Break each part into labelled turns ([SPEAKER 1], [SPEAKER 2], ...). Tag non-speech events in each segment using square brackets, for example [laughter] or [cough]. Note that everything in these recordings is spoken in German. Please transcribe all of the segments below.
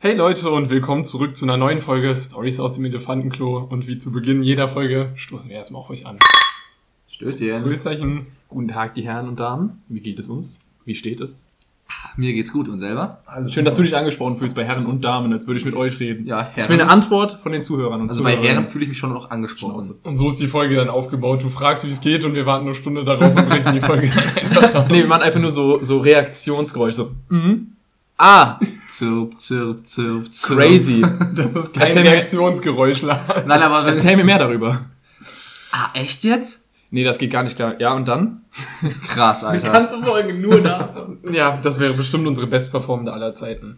[SPEAKER 1] Hey Leute und willkommen zurück zu einer neuen Folge Stories aus dem Elefantenklo. Und wie zu Beginn jeder Folge stoßen wir erstmal auf euch an.
[SPEAKER 2] Stößchen.
[SPEAKER 1] Grüßerchen.
[SPEAKER 3] Guten Tag, die Herren und Damen. Wie geht es uns? Wie steht es?
[SPEAKER 2] Mir geht's gut und selber?
[SPEAKER 1] Alles
[SPEAKER 3] Schön, dass du dich angesprochen fühlst bei Herren und Damen, als würde ich mit euch reden.
[SPEAKER 2] Ja,
[SPEAKER 3] Ich will
[SPEAKER 2] Herren.
[SPEAKER 3] eine Antwort von den Zuhörern und
[SPEAKER 2] Also bei. Herren fühle ich mich schon noch angesprochen.
[SPEAKER 1] Und so ist die Folge dann aufgebaut. Du fragst, wie es geht und wir warten eine Stunde darauf und brechen die Folge dann [laughs] einfach auf.
[SPEAKER 3] Nee, wir machen einfach nur so, so Reaktionsgeräusche. So, mhm. Ah,
[SPEAKER 2] Zirp, zirp, zirp, zirp.
[SPEAKER 3] crazy. [laughs]
[SPEAKER 1] Das ist kein
[SPEAKER 3] Erzähl mir-
[SPEAKER 1] Reaktionsgeräusch. Lars.
[SPEAKER 2] Nein, aber wenn...
[SPEAKER 3] Erzähl mir mehr darüber.
[SPEAKER 2] Ah, echt jetzt?
[SPEAKER 3] Nee, das geht gar nicht klar. Ja, und dann?
[SPEAKER 2] Krass, Alter.
[SPEAKER 3] du Folge nur davon.
[SPEAKER 1] Ja, das wäre bestimmt unsere bestperformende aller Zeiten.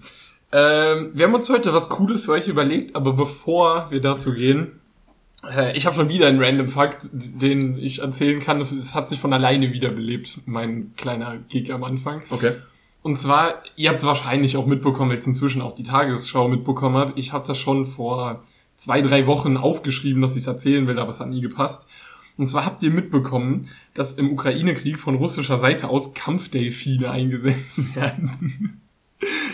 [SPEAKER 1] Ähm, wir haben uns heute was Cooles für euch überlegt, aber bevor wir dazu gehen, äh, ich habe schon wieder einen random Fakt, den ich erzählen kann. Es, es hat sich von alleine wiederbelebt, mein kleiner Gig am Anfang.
[SPEAKER 3] Okay.
[SPEAKER 1] Und zwar, ihr habt es wahrscheinlich auch mitbekommen, weil es inzwischen auch die Tagesschau mitbekommen hat. Ich habe das schon vor zwei, drei Wochen aufgeschrieben, dass ich es erzählen will, aber es hat nie gepasst. Und zwar habt ihr mitbekommen, dass im Ukraine-Krieg von russischer Seite aus Kampfdelfine eingesetzt [laughs] werden.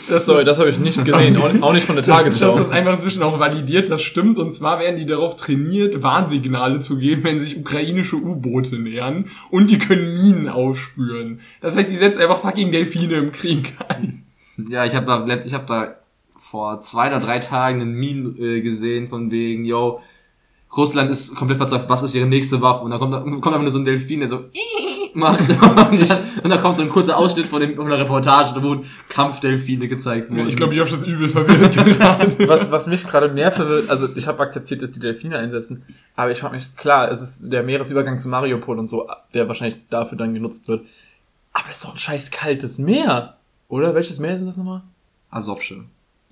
[SPEAKER 1] Das
[SPEAKER 3] Sorry, das habe ich nicht gesehen. Auch, nicht von der [laughs]
[SPEAKER 1] das
[SPEAKER 3] Tagesschau.
[SPEAKER 1] ist einfach inzwischen auch validiert, das stimmt. Und zwar werden die darauf trainiert, Warnsignale zu geben, wenn sich ukrainische U-Boote nähern. Und die können Minen aufspüren. Das heißt, die setzen einfach fucking Delfine im Krieg ein.
[SPEAKER 2] Ja, ich habe da, ich hab da vor zwei oder drei Tagen einen Meme äh, gesehen von wegen, yo, Russland ist komplett verzweifelt, was ist ihre nächste Waffe? Und dann kommt, da- kommt einfach nur so ein Delfin, der so macht [laughs] und dann, und dann kommt so ein kurzer Ausschnitt von, dem, von der Reportage, wo Kampfdelfine gezeigt wurden.
[SPEAKER 1] Ich glaube, Josh ist übel verwirrt [laughs] gerade.
[SPEAKER 3] was, was mich gerade mehr verwirrt, also ich habe akzeptiert, dass die Delfine einsetzen, aber ich frage mich, klar, es ist der Meeresübergang zu Mariupol und so, der wahrscheinlich dafür dann genutzt wird. Aber das ist doch ein scheiß kaltes Meer, oder? Welches Meer ist das nochmal?
[SPEAKER 2] Asowsche.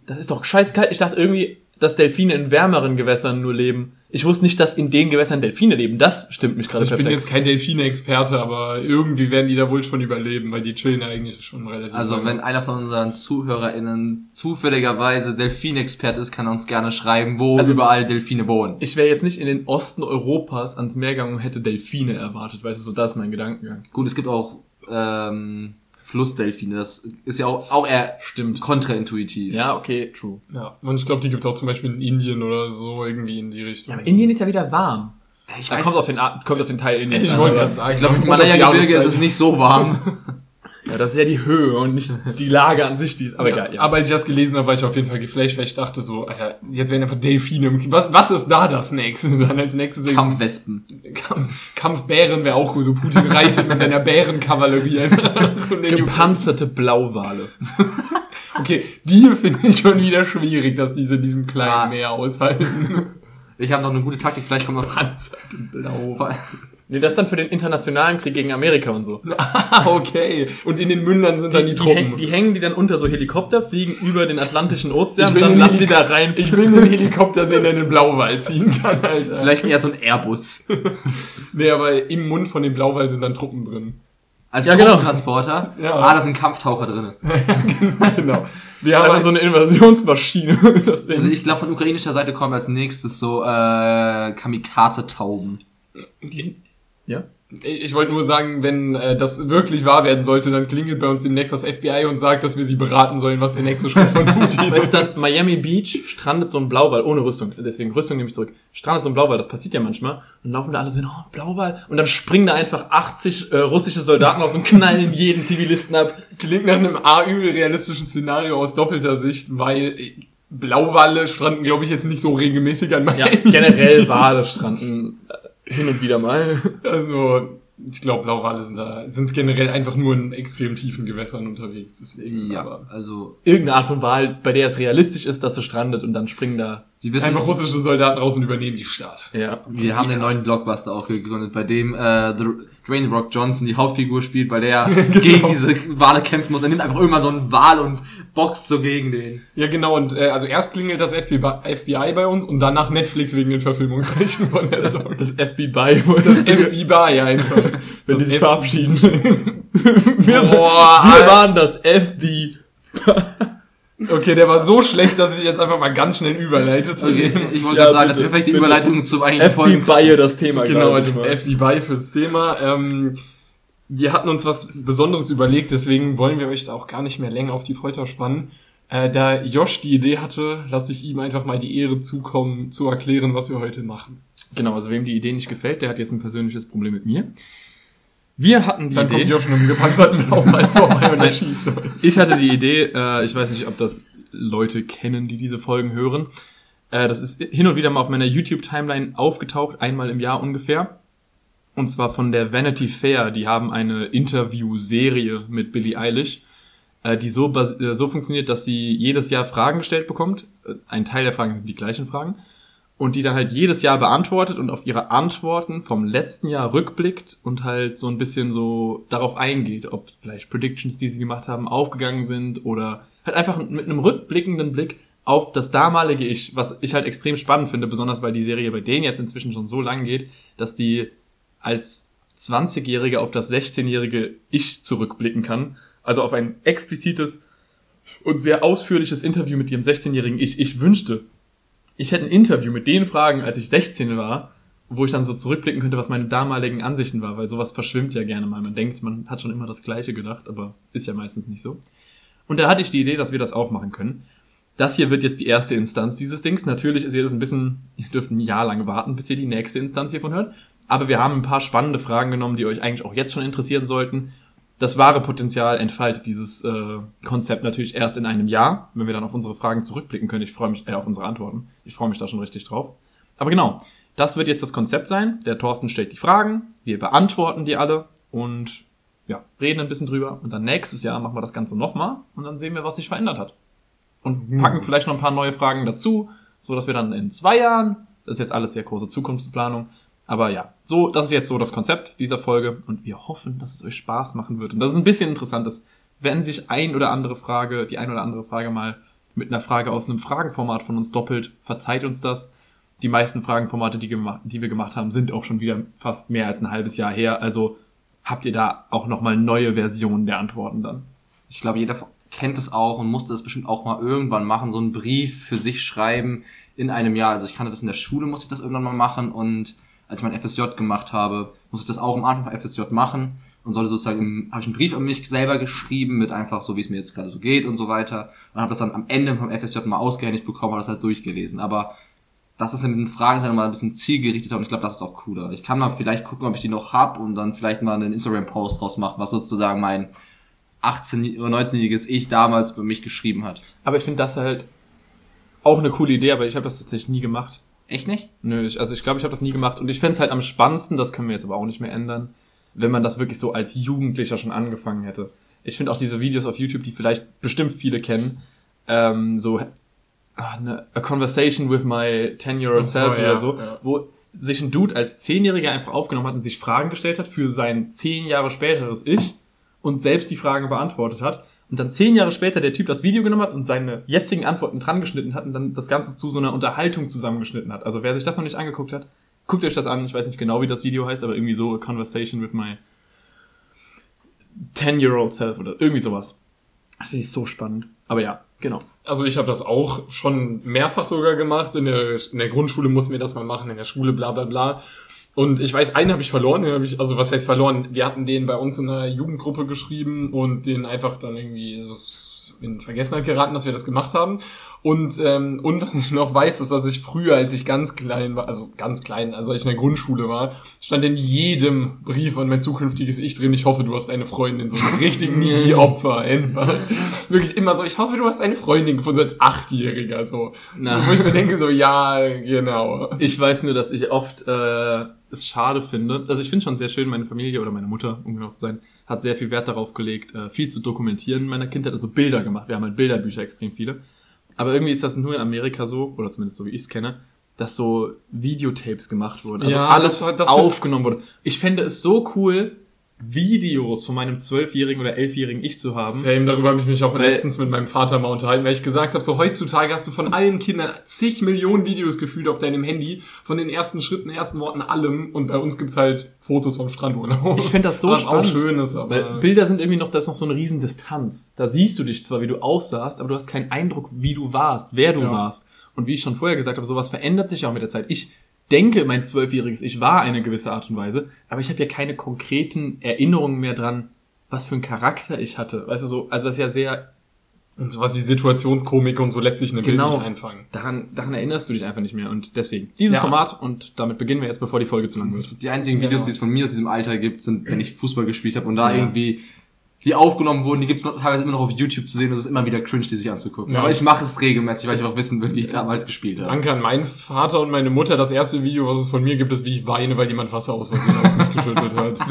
[SPEAKER 3] Das ist doch scheiß kalt. Ich dachte irgendwie, dass Delfine in wärmeren Gewässern nur leben. Ich wusste nicht, dass in den Gewässern Delfine leben. Das stimmt mich gerade
[SPEAKER 1] Also ich bin
[SPEAKER 3] perplex.
[SPEAKER 1] jetzt kein Delfine-Experte, aber irgendwie werden die da wohl schon überleben, weil die chillen ja eigentlich schon relativ
[SPEAKER 2] Also
[SPEAKER 1] lange.
[SPEAKER 2] wenn einer von unseren ZuhörerInnen zufälligerweise Delfinexperte ist, kann er uns gerne schreiben, wo
[SPEAKER 3] Also-
[SPEAKER 2] überall Delfine wohnen.
[SPEAKER 3] Ich wäre jetzt nicht in den Osten Europas ans Meer gegangen und hätte Delfine erwartet. Weißt du, so das ist mein Gedankengang.
[SPEAKER 2] Gut, es gibt auch ähm, Flussdelfine, das ist ja auch, auch eher
[SPEAKER 3] Stimmt.
[SPEAKER 2] kontraintuitiv.
[SPEAKER 3] Ja, okay, true.
[SPEAKER 1] ja, und ich glaube, die gibt's auch zum Beispiel in Indien oder so, irgendwie in die Richtung.
[SPEAKER 3] Ja, aber Indien ist ja wieder warm.
[SPEAKER 2] Ich
[SPEAKER 3] Da
[SPEAKER 2] weiß,
[SPEAKER 3] kommt auf den, kommt auf den Teil Indien.
[SPEAKER 1] ich wollte gerade sagen,
[SPEAKER 2] ich glaube, im Himalaya-Gebirge ist es nicht so warm. [laughs]
[SPEAKER 3] Ja, das ist ja die Höhe und nicht die Lage an sich, die ist. Aber
[SPEAKER 1] Ja,
[SPEAKER 3] egal, ja.
[SPEAKER 1] Aber als ich das gelesen habe, war ich auf jeden Fall geflasht, weil ich dachte so, Alter, jetzt werden einfach Delfine im Krieg. Was, was ist da das nächste? [laughs] Dann als nächstes
[SPEAKER 2] Kampfwespen.
[SPEAKER 1] Kampf, Kampfbären wäre auch cool. So Putin reitet mit seiner Bärenkavallerie einfach.
[SPEAKER 3] Gepanzerte Blauwale. [laughs]
[SPEAKER 1] okay, die finde ich schon wieder schwierig, dass diese in diesem kleinen
[SPEAKER 2] Ah.
[SPEAKER 1] Meer aushalten.
[SPEAKER 2] Ich habe noch eine gute Taktik, vielleicht kommt noch
[SPEAKER 1] Blau.
[SPEAKER 3] Nee, das ist dann für den internationalen Krieg gegen Amerika und so. [laughs]
[SPEAKER 1] Ah, okay. Und in den Mündern sind dann die,
[SPEAKER 3] Die,
[SPEAKER 1] Truppen.
[SPEAKER 3] häng, die hängen die dann unter so Helikopter, fliegen über den Atlantischen Ozean
[SPEAKER 1] Ich
[SPEAKER 3] und
[SPEAKER 1] will
[SPEAKER 3] dann lassen die da rein.
[SPEAKER 1] ich will einen Helikopter sehen, der in den Blauwal ziehen kann, Alter.
[SPEAKER 2] Vielleicht eher so ein Airbus. [laughs]
[SPEAKER 1] Nee, aber im Mund von dem Blauwal sind dann Truppen drin.
[SPEAKER 2] Als
[SPEAKER 3] Ja, genau.
[SPEAKER 2] Truppentransporter.
[SPEAKER 1] Ja.
[SPEAKER 2] Ah, da sind Kampftaucher drin. [laughs]
[SPEAKER 1] genau. Wir haben
[SPEAKER 3] so eine Invasionsmaschine.
[SPEAKER 2] Also ich glaube, von ukrainischer Seite kommen als nächstes so äh, Kamikaze-Tauben.
[SPEAKER 3] Ja?
[SPEAKER 1] Ich wollte nur sagen, wenn äh, das wirklich wahr werden sollte, dann klingelt bei uns demnächst das FBI und sagt, dass wir sie beraten sollen, was der nächste Schritt von [laughs] Putin ist.
[SPEAKER 3] dann Miami Beach strandet so ein Blauwal, ohne Rüstung, deswegen Rüstung nehme ich zurück, strandet so ein Blauwal, das passiert ja manchmal, und laufen da alle so hin, oh, Blauwal, und dann springen da einfach 80 äh, russische Soldaten raus und knallen jeden Zivilisten ab.
[SPEAKER 1] Klingt nach einem A übel realistischen Szenario aus doppelter Sicht, weil äh, Blauwalle stranden, glaube ich, jetzt nicht so regelmäßig an
[SPEAKER 3] Ja,
[SPEAKER 1] Miami.
[SPEAKER 3] generell Wale [laughs] stranden äh, hin und wieder mal. [laughs]
[SPEAKER 1] Also, ich glaube, Blauwale sind da, sind generell einfach nur in extrem tiefen Gewässern unterwegs, deswegen.
[SPEAKER 2] Ja,
[SPEAKER 1] aber
[SPEAKER 2] also
[SPEAKER 3] Irgendeine Art von Wal, bei der es realistisch ist, dass sie strandet und dann springen da.
[SPEAKER 2] Die wissen,
[SPEAKER 1] einfach russische Soldaten raus und übernehmen die Stadt.
[SPEAKER 3] Ja.
[SPEAKER 2] wir haben den neuen Blockbuster auch gegründet, bei dem äh, The Dwayne Rock Johnson die Hauptfigur spielt, weil der [laughs] gegen diese Wale kämpfen muss. Er nimmt einfach irgendwann so einen Wal und boxt so gegen den.
[SPEAKER 1] Ja, genau, und äh, also erst klingelt das FBI, FBI bei uns und danach Netflix wegen den Verfilmungsrechten von der Story.
[SPEAKER 3] Das FBI, wo das
[SPEAKER 1] FBI einfach. [laughs]
[SPEAKER 3] wenn
[SPEAKER 1] Das
[SPEAKER 3] die sich
[SPEAKER 1] F-
[SPEAKER 3] verabschieden. [laughs] wir,
[SPEAKER 2] Boah,
[SPEAKER 3] wir waren das FBI.
[SPEAKER 1] Okay, der war so schlecht, dass ich jetzt einfach mal ganz schnell überleite zu
[SPEAKER 2] Okay,
[SPEAKER 1] dem.
[SPEAKER 2] ich wollte
[SPEAKER 3] Ja,
[SPEAKER 2] gerade sagen, das
[SPEAKER 3] bitte,
[SPEAKER 2] ist perfekte
[SPEAKER 3] bitte.
[SPEAKER 2] Überleitung zum eigentlichen Folgen.
[SPEAKER 3] FBI das Thema.
[SPEAKER 1] Genau, also FBI fürs Thema. Ähm, wir hatten uns was Besonderes überlegt, deswegen wollen wir euch da auch gar nicht mehr länger auf die Folter spannen. Äh, da Josh die Idee hatte, lasse ich ihm einfach mal die Ehre zukommen, zu erklären, was wir heute machen.
[SPEAKER 3] Genau, also wem die Idee nicht gefällt, der hat jetzt ein persönliches Problem mit mir. Wir hatten die
[SPEAKER 1] Dann
[SPEAKER 3] Idee.
[SPEAKER 1] kommt Josh mit einem gepanzerten [laughs] vorbei und er schießt euch.
[SPEAKER 3] Ich hatte die Idee, äh, ich weiß nicht, ob das Leute kennen, die diese Folgen hören. Äh, das ist hin und wieder mal auf meiner YouTube-Timeline aufgetaucht, einmal im Jahr ungefähr. Und zwar von der Vanity Fair. Die haben eine Interview-Serie mit Billie Eilish, äh, die so, äh, so funktioniert, dass sie jedes Jahr Fragen gestellt bekommt. Äh, Ein Teil der Fragen sind die gleichen Fragen. Und die dann halt jedes Jahr beantwortet und auf ihre Antworten vom letzten Jahr rückblickt und halt so ein bisschen so darauf eingeht, ob vielleicht Predictions, die sie gemacht haben, aufgegangen sind oder halt einfach mit einem rückblickenden Blick auf das damalige Ich, was ich halt extrem spannend finde, besonders weil die Serie bei denen jetzt inzwischen schon so lang geht, dass die als 20-Jährige auf das 16-jährige Ich zurückblicken kann. Also auf ein explizites und sehr ausführliches Interview mit ihrem 16-jährigen Ich. Ich wünschte, ich hätte ein Interview mit den Fragen, als ich 16 war, wo ich dann so zurückblicken könnte, was meine damaligen Ansichten war, weil sowas verschwimmt ja gerne mal. Man denkt, man hat schon immer das Gleiche gedacht, aber ist ja meistens nicht so. Und da hatte ich die Idee, dass wir das auch machen können. Das hier wird jetzt die erste Instanz dieses Dings. Natürlich ist ihr ein bisschen, ihr dürft ein Jahr lang warten, bis ihr die nächste Instanz hiervon hört. Aber wir haben ein paar spannende Fragen genommen, die euch eigentlich auch jetzt schon interessieren sollten. Das wahre Potenzial entfaltet dieses äh, Konzept natürlich erst in einem Jahr, wenn wir dann auf unsere Fragen zurückblicken können. Ich freue mich, äh, auf unsere Antworten. Ich freue mich da schon richtig drauf. Aber genau, das wird jetzt das Konzept sein. Der Thorsten stellt die Fragen, wir beantworten die alle und ja, reden ein bisschen drüber. Und dann nächstes Jahr machen wir das Ganze nochmal und dann sehen wir, was sich verändert hat. Und packen vielleicht noch ein paar neue Fragen dazu, so dass wir dann in zwei Jahren, das ist jetzt alles sehr große Zukunftsplanung, aber ja, so, das ist jetzt so das Konzept dieser Folge und wir hoffen, dass es euch Spaß machen wird und dass es ein bisschen interessant ist, wenn sich ein oder andere Frage, die ein oder andere Frage mal mit einer Frage aus einem Fragenformat von uns doppelt, verzeiht uns das. Die meisten Fragenformate, die, die wir gemacht haben, sind auch schon wieder fast mehr als ein halbes Jahr her, also habt ihr da auch nochmal neue Versionen der Antworten dann.
[SPEAKER 2] Ich glaube, jeder kennt es auch und musste es bestimmt auch mal irgendwann machen, so einen Brief für sich schreiben in einem Jahr. Also ich kannte das in der Schule, musste ich das irgendwann mal machen und als ich mein FSJ gemacht habe, musste ich das auch am Anfang von FSJ machen und sollte sozusagen, habe ich einen Brief an mich selber geschrieben mit einfach so, wie es mir jetzt gerade so geht und so weiter und habe das dann am Ende vom FSJ mal ausgehändigt bekommen und das halt durchgelesen. Aber das ist mit den Fragen ist ja nochmal ein bisschen zielgerichteter und ich glaube, das ist auch cooler. Ich kann mal vielleicht gucken, ob ich die noch hab und dann vielleicht mal einen Instagram-Post draus machen, was sozusagen mein 18- oder 19-jähriges Ich damals über mich geschrieben hat.
[SPEAKER 3] Aber ich finde das halt auch eine coole Idee, aber ich habe das tatsächlich nie gemacht.
[SPEAKER 2] Echt nicht?
[SPEAKER 3] Nö, ich, also ich glaube, ich habe das nie gemacht und ich fänd's halt am spannendsten, das können wir jetzt aber auch nicht mehr ändern, wenn man das wirklich so als Jugendlicher schon angefangen hätte. Ich finde auch diese Videos auf YouTube, die vielleicht bestimmt viele kennen, ähm, so ah, ne, A Conversation with my 10-year-old
[SPEAKER 1] Ach so,
[SPEAKER 3] self
[SPEAKER 1] ja,
[SPEAKER 3] oder so,
[SPEAKER 1] ja.
[SPEAKER 3] wo sich ein Dude als Zehnjähriger einfach aufgenommen hat und sich Fragen gestellt hat für sein zehn Jahre späteres Ich und selbst die Fragen beantwortet hat. Und dann zehn Jahre später der Typ das Video genommen hat und seine jetzigen Antworten dran geschnitten hat und dann das Ganze zu so einer Unterhaltung zusammengeschnitten hat. Also wer sich das noch nicht angeguckt hat, guckt euch das an. Ich weiß nicht genau, wie das Video heißt, aber irgendwie so A Conversation with my 10-year-old self oder irgendwie sowas. Das finde ich so spannend. Aber ja, genau.
[SPEAKER 1] Also ich habe das auch schon mehrfach sogar gemacht. In der, in der Grundschule mussten wir das mal machen, in der Schule bla bla bla. Und ich weiß, einen habe ich verloren, den habe ich, also was heißt verloren? Wir hatten den bei uns in einer Jugendgruppe geschrieben und den einfach dann irgendwie so in Vergessenheit geraten, dass wir das gemacht haben. Und, ähm, und was ich noch weiß, ist, dass ich früher, als ich ganz klein war, also ganz klein, also als ich in der Grundschule war, stand in jedem Brief an mein zukünftiges Ich drin, ich hoffe, du hast eine Freundin, so ein richtig [laughs] needy Opfer, einfach. Wirklich immer so, ich hoffe, du hast eine Freundin gefunden, so als Achtjähriger, so.
[SPEAKER 3] Na.
[SPEAKER 1] Wo ich mir denke, so, ja, genau.
[SPEAKER 3] Ich weiß nur, dass ich oft äh, es schade finde. Also ich finde schon sehr schön, meine Familie oder meine Mutter, um genau zu sein, hat sehr viel Wert darauf gelegt, äh, viel zu dokumentieren in meiner Kindheit, also Bilder gemacht. Wir haben halt Bilderbücher extrem viele. Aber irgendwie ist das nur in Amerika so, oder zumindest so wie ich es kenne, dass so Videotapes gemacht wurden. Also
[SPEAKER 1] Ja,
[SPEAKER 3] alles
[SPEAKER 1] das das-
[SPEAKER 3] aufgenommen wurde. Ich fände es so cool, Videos von meinem zwölfjährigen oder elfjährigen Ich zu haben.
[SPEAKER 1] Same, darüber habe ich mich auch
[SPEAKER 3] Weil-
[SPEAKER 1] letztens mit meinem Vater mal unterhalten, weil ich gesagt habe, so heutzutage hast du von allen Kindern zig Millionen Videos gefühlt auf deinem Handy, von den ersten Schritten, ersten Worten, allem. Und bei uns gibt's halt Fotos vom Strandurlaub.
[SPEAKER 3] Ich fände das so
[SPEAKER 1] Was
[SPEAKER 3] spannend.
[SPEAKER 1] auch schön ist, aber...
[SPEAKER 3] Weil Bilder sind irgendwie noch, da ist noch so eine riesen Distanz. Da siehst du dich zwar, wie du aussahst, aber du hast keinen Eindruck, wie du warst, wer du
[SPEAKER 1] Ja.
[SPEAKER 3] warst. Und wie ich schon vorher gesagt habe, sowas verändert sich auch mit der Zeit. Ich denke, mein zwölfjähriges Ich war eine gewisse Art und Weise, aber ich habe ja keine konkreten Erinnerungen mehr dran, was für einen Charakter ich hatte. Weißt du so, also das ist ja sehr
[SPEAKER 1] Und sowas wie Situationskomik und so lässt sich nämlich
[SPEAKER 3] Genau.
[SPEAKER 1] nicht einfangen.
[SPEAKER 3] Daran, daran erinnerst du dich einfach nicht mehr. Und deswegen, dieses
[SPEAKER 1] Ja.
[SPEAKER 3] Format, und damit beginnen wir jetzt, bevor die Folge zu lang wird.
[SPEAKER 2] Die einzigen Videos,
[SPEAKER 1] Genau.
[SPEAKER 2] die es von mir aus diesem Alter gibt, sind, wenn ich Fußball gespielt habe und da irgendwie die aufgenommen wurden, die gibt es teilweise immer noch auf YouTube zu sehen. Das ist immer wieder cringe, die sich anzugucken.
[SPEAKER 1] Ja.
[SPEAKER 2] Aber ich mache es regelmäßig, weil ich auch wissen will, wie ich damals gespielt habe.
[SPEAKER 1] Danke an meinen Vater und meine Mutter. Das erste Video, was es von mir gibt, ist, wie ich weine, weil jemand Wasser aus Versehen auf mich geschüttet hat. [laughs]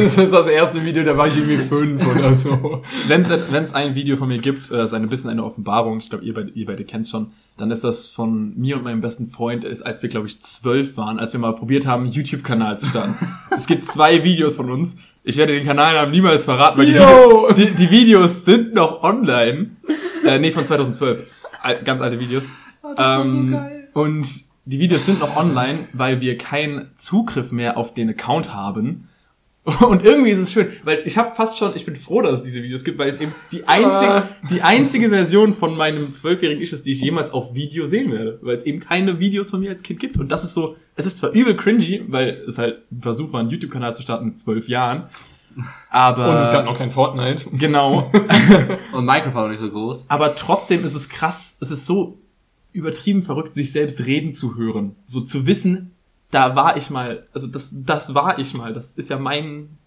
[SPEAKER 1] Das ist das erste Video, da war ich irgendwie fünf oder so.
[SPEAKER 3] Wenn es ein Video von mir gibt, äh, ist ein bisschen eine Offenbarung, ich glaube, ihr beide, ihr beide kennt schon, dann ist das von mir und meinem besten Freund, ist, als wir, glaube ich, zwölf waren, als wir mal probiert haben, einen YouTube-Kanal zu starten. es gibt zwei Videos von uns. Ich werde den Kanalnamen niemals verraten, weil die,
[SPEAKER 1] Yo!
[SPEAKER 3] die, die Videos sind noch online. Äh, nee, von 2012. Al ganz alte Videos. ähm, Und die Videos sind noch online, weil wir keinen Zugriff mehr auf den Account haben. [laughs] Und irgendwie ist es schön, weil ich habe fast schon, ich bin froh, dass es diese Videos gibt, weil es eben die einzige, die einzige Version von meinem zwölfjährigen Ich ist, die ich jemals auf Video sehen werde, weil es eben keine Videos von mir als Kind gibt. Und das ist so, es ist zwar übel cringy, weil es halt ein Versuch war, einen YouTube-Kanal zu starten mit zwölf Jahren, aber
[SPEAKER 1] Und es gab noch kein Fortnite.
[SPEAKER 3] genau, [laughs]
[SPEAKER 2] Und Minecraft war noch nicht so groß.
[SPEAKER 3] aber trotzdem ist es krass, es ist so übertrieben verrückt, sich selbst reden zu hören, so zu wissen, da war ich mal, also das, das war ich mal, das ist ja mein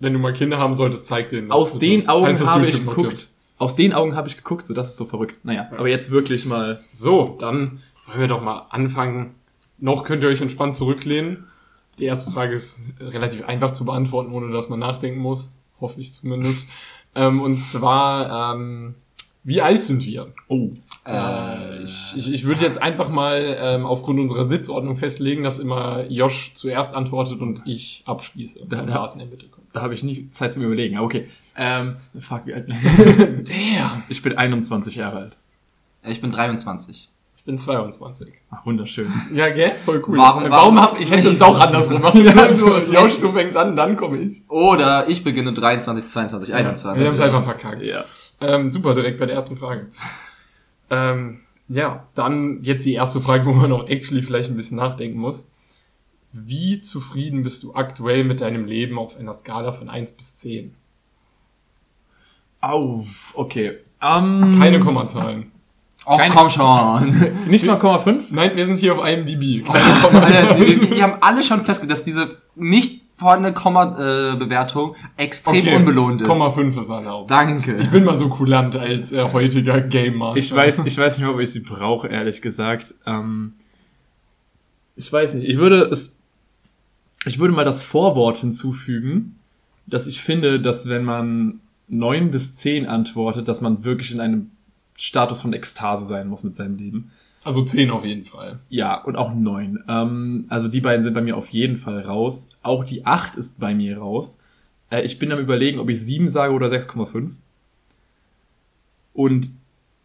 [SPEAKER 1] Wenn du mal Kinder haben solltest, zeig denen. das
[SPEAKER 3] aus
[SPEAKER 1] bitte.
[SPEAKER 3] den Augen habe ich geguckt.
[SPEAKER 1] gibt.
[SPEAKER 3] Aus den Augen habe ich geguckt, so das ist so verrückt. Naja, aber jetzt wirklich mal.
[SPEAKER 1] So, dann wollen wir doch mal anfangen. Noch könnt ihr euch entspannt zurücklehnen. Die erste Frage ist relativ einfach zu beantworten, ohne dass man nachdenken muss. Hoffe ich zumindest. [laughs] ähm, und zwar, ähm, wie alt sind wir?
[SPEAKER 3] Oh.
[SPEAKER 1] Äh, ich ich, ich würde jetzt einfach mal ähm, aufgrund unserer Sitzordnung festlegen, dass immer Josh zuerst antwortet und ich abschließe.
[SPEAKER 3] Da- da-
[SPEAKER 1] in der Mitte kommt.
[SPEAKER 3] Da habe ich nie Zeit zu mir überlegen. Aber okay. Ähm, fuck, wie alt. [laughs]
[SPEAKER 1] Damn!
[SPEAKER 3] ich bin 21 Jahre alt.
[SPEAKER 2] Ich bin 23.
[SPEAKER 1] Ich bin 22.
[SPEAKER 3] Ach, wunderschön.
[SPEAKER 1] Ja, gell? Voll cool.
[SPEAKER 2] Warum-
[SPEAKER 1] Äh,
[SPEAKER 2] warum-
[SPEAKER 1] hab ich hätte es doch andersrum [laughs] machen können. So, Josh, du fängst an, dann komme ich.
[SPEAKER 2] Oder ich beginne 23, 22, 21.
[SPEAKER 1] Wir haben es einfach verkackt.
[SPEAKER 3] Ja.
[SPEAKER 1] Ähm, super, direkt bei der ersten Frage. Ähm, ja, dann jetzt die erste Frage, wo man auch actually vielleicht ein bisschen nachdenken muss. Wie zufrieden bist du aktuell mit deinem Leben auf einer Skala von 1 bis 10?
[SPEAKER 3] Auf, okay. Ähm,
[SPEAKER 1] Keine Kommazahlen.
[SPEAKER 2] Och,
[SPEAKER 3] Kein-
[SPEAKER 2] komm schon. [laughs]
[SPEAKER 3] Nicht mal Komma 5?
[SPEAKER 1] Nein, wir sind hier auf IMDb.
[SPEAKER 3] Oh,
[SPEAKER 1] Keine Kommazahlen. [laughs]
[SPEAKER 2] Alter, wir, wir haben alle schon festgestellt, dass diese nicht vorhandene Komma-Bewertung extrem
[SPEAKER 1] Okay,
[SPEAKER 2] unbelohnt ist.
[SPEAKER 1] Komma 5 ist erlaubt.
[SPEAKER 2] Danke.
[SPEAKER 1] Ich bin mal so kulant als äh, heutiger Game Master.
[SPEAKER 3] Ich weiß, ich weiß nicht mehr, ob ich sie brauche, ehrlich gesagt. Ähm, ich weiß nicht. Ich würde es, ich würde mal das Vorwort hinzufügen, dass ich finde, dass wenn man neun bis zehn antwortet, dass man wirklich in einem Status von Ekstase sein muss mit seinem Leben.
[SPEAKER 1] Also 10 auf jeden Fall.
[SPEAKER 3] Ja, und auch neun. Ähm, also die beiden sind bei mir auf jeden Fall raus. Auch die acht ist bei mir raus. Äh, ich bin am überlegen, ob ich sieben sage oder 6,5. Und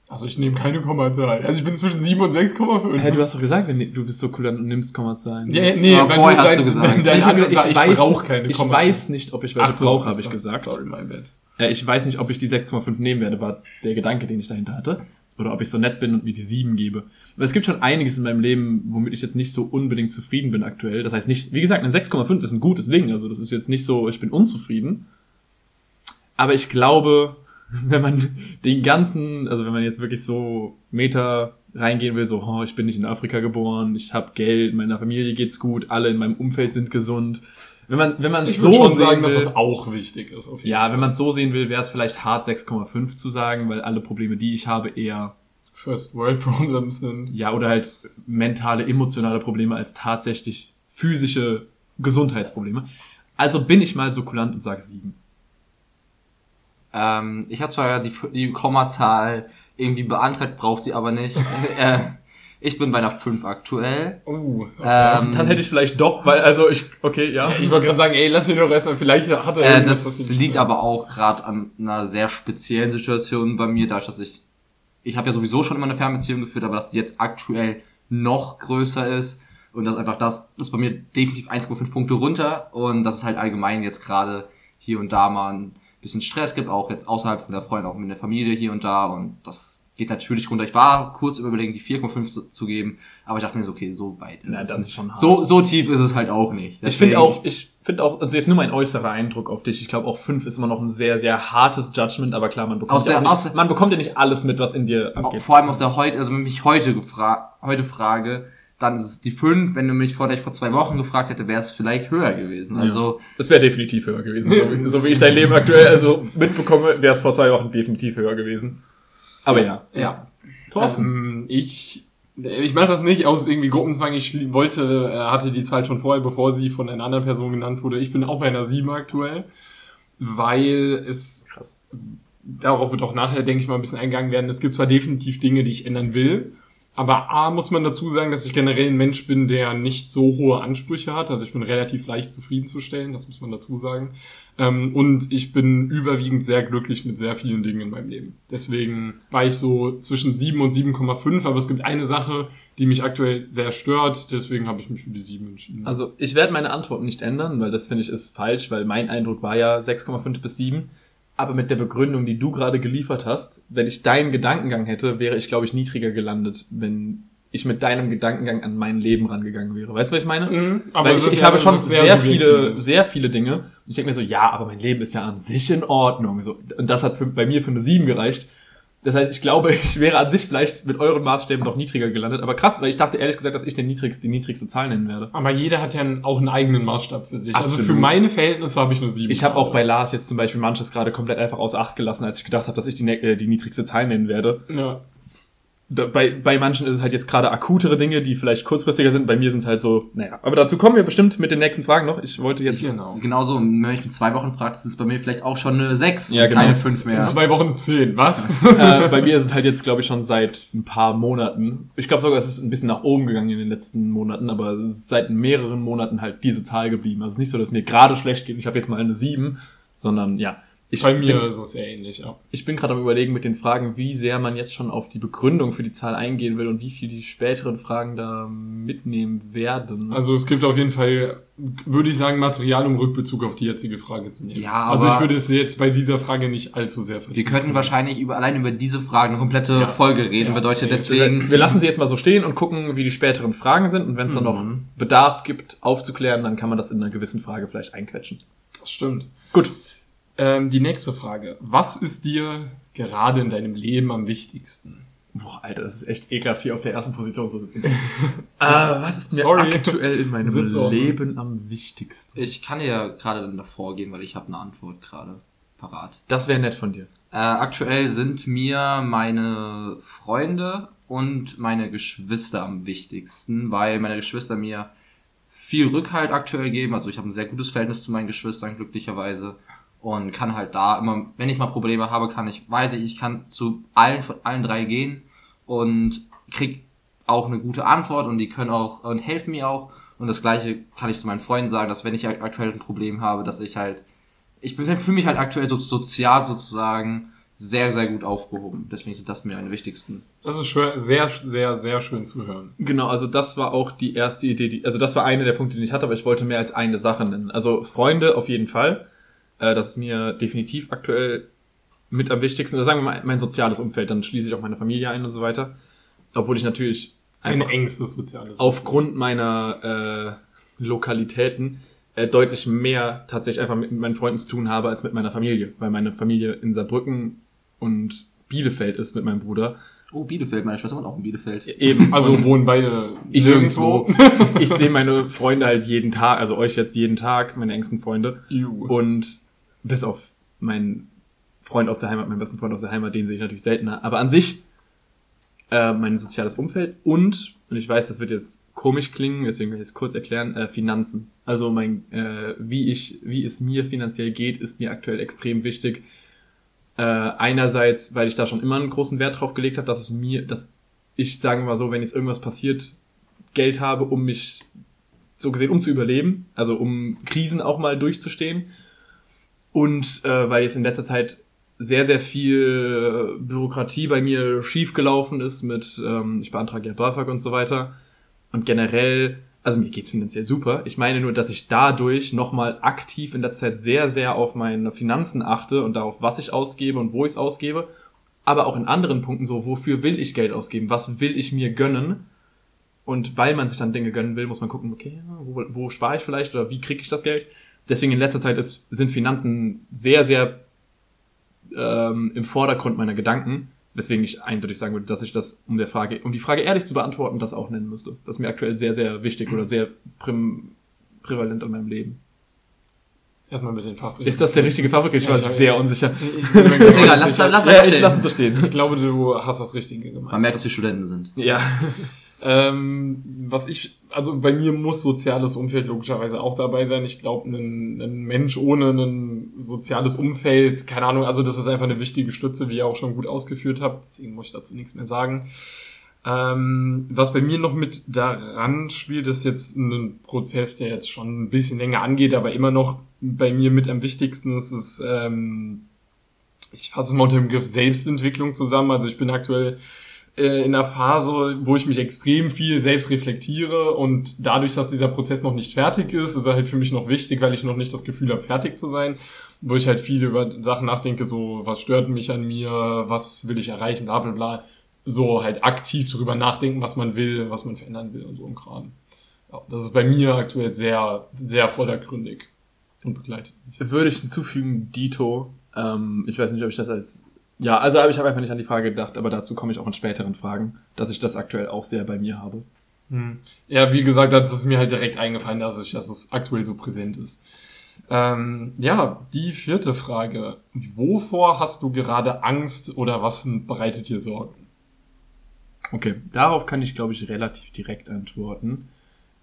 [SPEAKER 1] Also ich nehme keine Kommazahl. Also ich bin zwischen 7 und 6,5.
[SPEAKER 3] Hä, du hast doch gesagt, wenn, du bist so cool und nimmst Kommazahlen.
[SPEAKER 1] Ja, nee,
[SPEAKER 2] Aber vorher hast
[SPEAKER 1] dein-
[SPEAKER 2] du gesagt.
[SPEAKER 1] Dein, dein
[SPEAKER 3] ich,
[SPEAKER 1] Angebot
[SPEAKER 3] ich,
[SPEAKER 1] ich
[SPEAKER 3] weiß,
[SPEAKER 1] brauche keine
[SPEAKER 3] ich
[SPEAKER 1] Kommazahlen.
[SPEAKER 3] weiß nicht, ob ich welche
[SPEAKER 1] so,
[SPEAKER 3] brauche, habe ich gesagt.
[SPEAKER 1] Sorry, my bad.
[SPEAKER 3] Äh, ich weiß nicht, ob ich die 6,5 nehmen werde, war der Gedanke, den ich dahinter hatte. Oder ob ich so nett bin und mir die 7 gebe. Weil es gibt schon einiges in meinem Leben, womit ich jetzt nicht so unbedingt zufrieden bin aktuell. Das heißt nicht, wie gesagt, eine 6,5 ist ein gutes Ding. Also das ist jetzt nicht so, ich bin unzufrieden. Aber ich glaube, [laughs] wenn man den ganzen, also wenn man jetzt wirklich so Meter reingehen will, so, oh, ich bin nicht in Afrika geboren, ich habe Geld, meiner Familie geht's gut, alle in meinem Umfeld sind gesund. Wenn man, wenn man
[SPEAKER 1] Ich
[SPEAKER 3] so
[SPEAKER 1] schon
[SPEAKER 3] sehen
[SPEAKER 1] sagen, dass
[SPEAKER 3] will,
[SPEAKER 1] das auch wichtig ist. Auf jeden
[SPEAKER 3] ja,
[SPEAKER 1] Fall.
[SPEAKER 3] wenn man es so sehen will, wäre es vielleicht hart 6,5 zu sagen, weil alle Probleme, die ich habe, eher
[SPEAKER 1] First World Problems sind.
[SPEAKER 3] ja oder halt mentale, emotionale Probleme als tatsächlich physische Gesundheitsprobleme. Also bin ich mal so kulant und sage 7.
[SPEAKER 2] Ähm, ich habe zwar die, die Kommazahl irgendwie beantragt, brauche sie aber nicht. [laughs] äh, ich bin bei einer 5 aktuell.
[SPEAKER 1] Oh, okay.
[SPEAKER 2] Ähm,
[SPEAKER 3] Dann hätte ich vielleicht doch, weil also ich okay, ja.
[SPEAKER 1] ich wollte gerade sagen, ey, lass ihn doch erstmal, vielleicht hat er
[SPEAKER 2] Äh, das liegt aber auch gerade an einer sehr speziellen Situation bei mir, dadurch, dass ich, ich habe ja sowieso schon immer eine Fernbeziehung geführt, aber dass die jetzt aktuell noch größer ist und das einfach das, das ist bei mir definitiv 1,5 Punkte runter und dass es halt allgemein jetzt gerade hier und da mal ein bisschen Stress gibt, auch jetzt außerhalb von der Freundin, auch mit der Familie hier und da und das geht natürlich runter. Ich war kurz überlegen, die 4,5 zu, zu geben, aber ich dachte mir so, okay, so weit ist
[SPEAKER 3] Na,
[SPEAKER 2] es.
[SPEAKER 3] das ist schon hart.
[SPEAKER 2] so, so tief ist es halt auch nicht.
[SPEAKER 3] Ich finde
[SPEAKER 2] Deswegen-
[SPEAKER 3] auch, ich finde auch, also jetzt nur mein äußerer Eindruck auf dich. Ich glaube auch fünf ist immer noch ein sehr, sehr hartes Judgment, aber klar, man bekommt, ja,
[SPEAKER 2] der- aus
[SPEAKER 3] nicht,
[SPEAKER 2] der-
[SPEAKER 3] man bekommt ja nicht alles mit, was in dir abgeht.
[SPEAKER 2] vor allem aus der heute, also wenn mich heute gefragt, heute frage, dann ist es die 5. Wenn du mich vor, vor zwei Wochen gefragt hätte, wäre es vielleicht höher gewesen. Also,
[SPEAKER 3] Es wäre definitiv höher gewesen. So, wie- so wie ich dein Leben aktuell also mitbekomme, wäre es vor zwei Wochen definitiv höher gewesen. Aber ja.
[SPEAKER 1] Ja.
[SPEAKER 3] Thorsten.
[SPEAKER 1] Ähm, ich ich mache das nicht aus irgendwie Gruppenzwang. Ich wollte, äh, hatte die Zahl schon vorher, bevor sie von einer anderen Person genannt wurde. Ich bin auch bei einer 7 aktuell, weil es
[SPEAKER 3] Krass.
[SPEAKER 1] darauf wird auch nachher, denke ich mal, ein bisschen eingegangen werden. Es gibt zwar definitiv Dinge, die ich ändern will, aber A, muss man dazu sagen, dass ich generell ein Mensch bin, der nicht so hohe Ansprüche hat. Also ich bin relativ leicht zufriedenzustellen, das muss man dazu sagen. Ähm, und ich bin überwiegend sehr glücklich mit sehr vielen Dingen in meinem Leben. Deswegen war ich so zwischen 7 und 7,5, aber es gibt eine Sache, die mich aktuell sehr stört, deswegen habe ich mich für die 7 entschieden.
[SPEAKER 3] Also ich werde meine Antwort nicht ändern, weil das finde ich ist falsch, weil mein Eindruck war ja 6,5 bis 7. Aber mit der Begründung, die du gerade geliefert hast, wenn ich deinen Gedankengang hätte, wäre ich, glaube ich, niedriger gelandet, wenn ich mit deinem Gedankengang an mein Leben rangegangen wäre. Weißt du, was ich meine?
[SPEAKER 1] Mhm, aber
[SPEAKER 3] Weil ich, ich
[SPEAKER 1] ja-
[SPEAKER 3] habe schon sehr,
[SPEAKER 1] subjektiv.
[SPEAKER 3] viele, sehr viele Dinge. Und ich denke mir so, ja, aber mein Leben ist ja an sich in Ordnung. So, und das hat für, bei mir für eine 7 gereicht. Das heißt, ich glaube, [laughs] ich wäre an sich vielleicht mit euren Maßstäben noch niedriger gelandet. Aber krass, weil ich dachte ehrlich gesagt, dass ich den niedrigst, die niedrigste Zahl nennen werde.
[SPEAKER 1] Aber jeder hat ja auch einen eigenen Maßstab für sich. Also
[SPEAKER 3] Absolut.
[SPEAKER 1] für meine Verhältnisse habe ich eine 7.
[SPEAKER 3] Ich habe auch bei Lars jetzt zum Beispiel manches gerade komplett einfach außer Acht gelassen, als ich gedacht habe, dass ich die, ne- äh, die niedrigste Zahl nennen werde.
[SPEAKER 1] Ja.
[SPEAKER 3] Bei, bei manchen ist es halt jetzt gerade akutere Dinge, die vielleicht kurzfristiger sind. Bei mir sind es halt so, naja. Aber dazu kommen wir bestimmt mit den nächsten Fragen noch. Ich wollte jetzt.
[SPEAKER 1] Genau.
[SPEAKER 2] genauso, wenn man mich mit zwei Wochen fragt, ist es bei mir vielleicht auch schon eine 6
[SPEAKER 3] Ja,
[SPEAKER 2] und
[SPEAKER 3] genau.
[SPEAKER 2] keine 5 mehr.
[SPEAKER 1] In zwei Wochen 10, was?
[SPEAKER 3] äh, bei mir ist es halt jetzt, glaube ich, schon seit ein paar Monaten. Ich glaube sogar, es ist ein bisschen nach oben gegangen in den letzten Monaten, aber es ist seit mehreren Monaten halt diese Zahl geblieben. Also es ist nicht so, dass mir gerade schlecht geht. Ich habe jetzt mal eine 7, sondern ja. Ich
[SPEAKER 1] Bei mir
[SPEAKER 3] bin,
[SPEAKER 1] ist es sehr ähnlich, ja.
[SPEAKER 3] ich bin gerade am überlegen mit den Fragen, wie sehr man jetzt schon auf die Begründung für die Zahl eingehen will und wie viel die späteren Fragen da mitnehmen werden.
[SPEAKER 1] Also es gibt auf jeden Fall, würde ich sagen, Material, um Rückbezug auf die jetzige Frage zu nehmen.
[SPEAKER 2] Ja,
[SPEAKER 1] also
[SPEAKER 2] aber-
[SPEAKER 1] ich würde es jetzt bei dieser Frage nicht allzu sehr
[SPEAKER 2] Wir
[SPEAKER 1] vertiefen.
[SPEAKER 2] könnten wahrscheinlich über, allein über diese Fragen eine komplette
[SPEAKER 1] Ja.
[SPEAKER 2] Folge reden,
[SPEAKER 1] Ja,
[SPEAKER 2] bedeutet deswegen,
[SPEAKER 3] wir lassen sie jetzt mal so stehen und gucken, wie die späteren Fragen sind. Und wenn es dann noch Bedarf gibt, aufzuklären, dann kann man das in einer gewissen Frage vielleicht einquetschen.
[SPEAKER 1] Das stimmt.
[SPEAKER 3] Gut.
[SPEAKER 1] Ähm, die nächste Frage. Was ist dir gerade in deinem Leben am wichtigsten?
[SPEAKER 3] Boah, Alter, das ist echt ekelhaft, hier auf der ersten Position zu sitzen. [laughs] äh, was ist mir
[SPEAKER 1] Sorry.
[SPEAKER 3] aktuell in meinem
[SPEAKER 1] Sitzordnung.
[SPEAKER 3] Leben am wichtigsten?
[SPEAKER 2] ich kann ja gerade dann davor gehen, weil ich habe eine Antwort gerade parat.
[SPEAKER 3] Das wäre nett von dir.
[SPEAKER 2] Äh, aktuell sind mir meine Freunde und meine Geschwister am wichtigsten, weil meine Geschwister mir viel Rückhalt aktuell geben. Also ich habe ein sehr gutes Verhältnis zu meinen Geschwistern, glücklicherweise. Und kann halt da immer, wenn ich mal Probleme habe, kann ich, weiß ich, ich kann zu allen von allen drei gehen und krieg auch eine gute Antwort und die können auch und helfen mir auch. Und das gleiche kann ich zu meinen Freunden sagen, dass wenn ich halt aktuell ein Problem habe, dass ich halt ich bin- fühle mich halt aktuell so sozial sozusagen sehr, sehr gut aufgehoben. Deswegen sind das mir meine wichtigsten.
[SPEAKER 1] Das ist schön, sehr, sehr, sehr schön zu hören.
[SPEAKER 3] Genau, also das war auch die erste Idee, die, also das war eine der Punkte, die ich hatte, aber ich wollte mehr als eine Sache nennen. Also Freunde auf jeden Fall. Äh, das ist mir definitiv aktuell mit am wichtigsten. Oder sagen wir mal mein soziales Umfeld, dann schließe ich auch meine Familie ein und so weiter. Obwohl ich natürlich
[SPEAKER 1] Ein
[SPEAKER 3] einfach
[SPEAKER 1] engstes soziales.
[SPEAKER 3] aufgrund meiner äh, Lokalitäten äh, deutlich mehr tatsächlich einfach mit meinen Freunden zu tun habe als mit meiner Familie, weil meine Familie in Saarbrücken und Bielefeld ist mit meinem Bruder.
[SPEAKER 2] Oh, Bielefeld, meine Schwester wohnt auch in Bielefeld.
[SPEAKER 3] Eben.
[SPEAKER 1] Also wohnen beide
[SPEAKER 3] ich
[SPEAKER 1] nirgendwo.
[SPEAKER 3] nirgendwo. ich sehe meine Freunde halt jeden Tag, also euch jetzt jeden Tag, meine engsten Freunde.
[SPEAKER 1] Juh.
[SPEAKER 3] Und bis auf meinen Freund aus der Heimat, meinen besten Freund aus der Heimat, den sehe ich natürlich seltener. Aber an sich äh, mein soziales Umfeld und, und ich weiß, das wird jetzt komisch klingen, deswegen will ich es kurz erklären, äh, Finanzen. Also mein, äh, wie ich, wie es mir finanziell geht, ist mir aktuell extrem wichtig. Äh, einerseits, weil ich da schon immer einen großen Wert drauf gelegt habe, dass es mir, dass ich, sagen wir mal so, wenn jetzt irgendwas passiert, Geld habe, um mich so gesehen, um zu überleben, also um Krisen auch mal durchzustehen. Und äh, weil jetzt in letzter Zeit sehr, sehr viel Bürokratie bei mir schiefgelaufen ist mit, ähm, ich beantrage ja BAföG und so weiter. Und generell, also mir geht's finanziell super. Ich meine nur, dass ich dadurch nochmal aktiv in letzter Zeit sehr, sehr auf meine Finanzen achte und darauf, was ich ausgebe und wo ich es ausgebe. aber auch in anderen Punkten so, wofür will ich Geld ausgeben? Was will ich mir gönnen? Und weil man sich dann Dinge gönnen will, muss man gucken, okay, wo, wo spare ich vielleicht oder wie kriege ich das Geld? Deswegen in letzter Zeit ist, sind Finanzen sehr, sehr ähm, im Vordergrund meiner Gedanken, weswegen ich eindeutig sagen würde, dass ich das, um der Frage, um die Frage ehrlich zu beantworten, das auch nennen müsste. Das ist mir aktuell sehr, sehr wichtig oder sehr prim, prävalent in meinem Leben.
[SPEAKER 1] Erstmal mit den Fachbegriffen.
[SPEAKER 3] Ist das der richtige Fachbegriff? Ich war
[SPEAKER 1] Ja, ich-
[SPEAKER 3] sehr unsicher.
[SPEAKER 1] Ich [laughs] mir
[SPEAKER 2] Ist egal, lass,
[SPEAKER 1] sicher.
[SPEAKER 2] lass
[SPEAKER 3] Ja, ich
[SPEAKER 2] stehen.
[SPEAKER 3] lasse es so stehen.
[SPEAKER 1] Ich glaube, du hast das Richtige gemeint.
[SPEAKER 2] Man merkt, dass wir Studenten sind.
[SPEAKER 3] Ja. [laughs]
[SPEAKER 1] Ähm, was ich, also bei mir muss soziales Umfeld logischerweise auch dabei sein. Ich glaube, ein, ein Mensch ohne ein soziales Umfeld, keine Ahnung, also das ist einfach eine wichtige Stütze, wie ihr auch schon gut ausgeführt habt. Deswegen muss ich dazu nichts mehr sagen. Ähm, was bei mir noch mit daran spielt, ist jetzt ein Prozess, der jetzt schon ein bisschen länger angeht, aber immer noch bei mir mit am wichtigsten ist, ist ähm, ich fasse es mal unter dem Begriff Selbstentwicklung zusammen. Also ich bin aktuell äh, in einer Phase, wo ich mich extrem viel selbst reflektiere und dadurch, dass dieser Prozess noch nicht fertig ist, ist er halt für mich noch wichtig, weil ich noch nicht das Gefühl habe, fertig zu sein, wo ich halt viel über Sachen nachdenke, so was stört mich an mir, was will ich erreichen, bla bla bla. So halt aktiv darüber nachdenken, was man will, was man verändern will und so im Kram. Ja, das ist bei mir aktuell sehr, sehr vordergründig und begleitet mich.
[SPEAKER 3] Würde ich hinzufügen, Dito. Ähm, ich weiß nicht, ob ich das als. Ja, also ich habe einfach nicht an die Frage gedacht, aber dazu komme ich auch in späteren Fragen, dass ich das aktuell auch sehr bei mir habe.
[SPEAKER 1] Ja, wie gesagt, das ist mir halt direkt eingefallen, dass, ich, dass es aktuell so präsent ist. Ähm, ja, die vierte Frage. Wovor hast du gerade Angst oder was bereitet dir Sorgen?
[SPEAKER 3] Okay, darauf kann ich, glaube ich, relativ direkt antworten.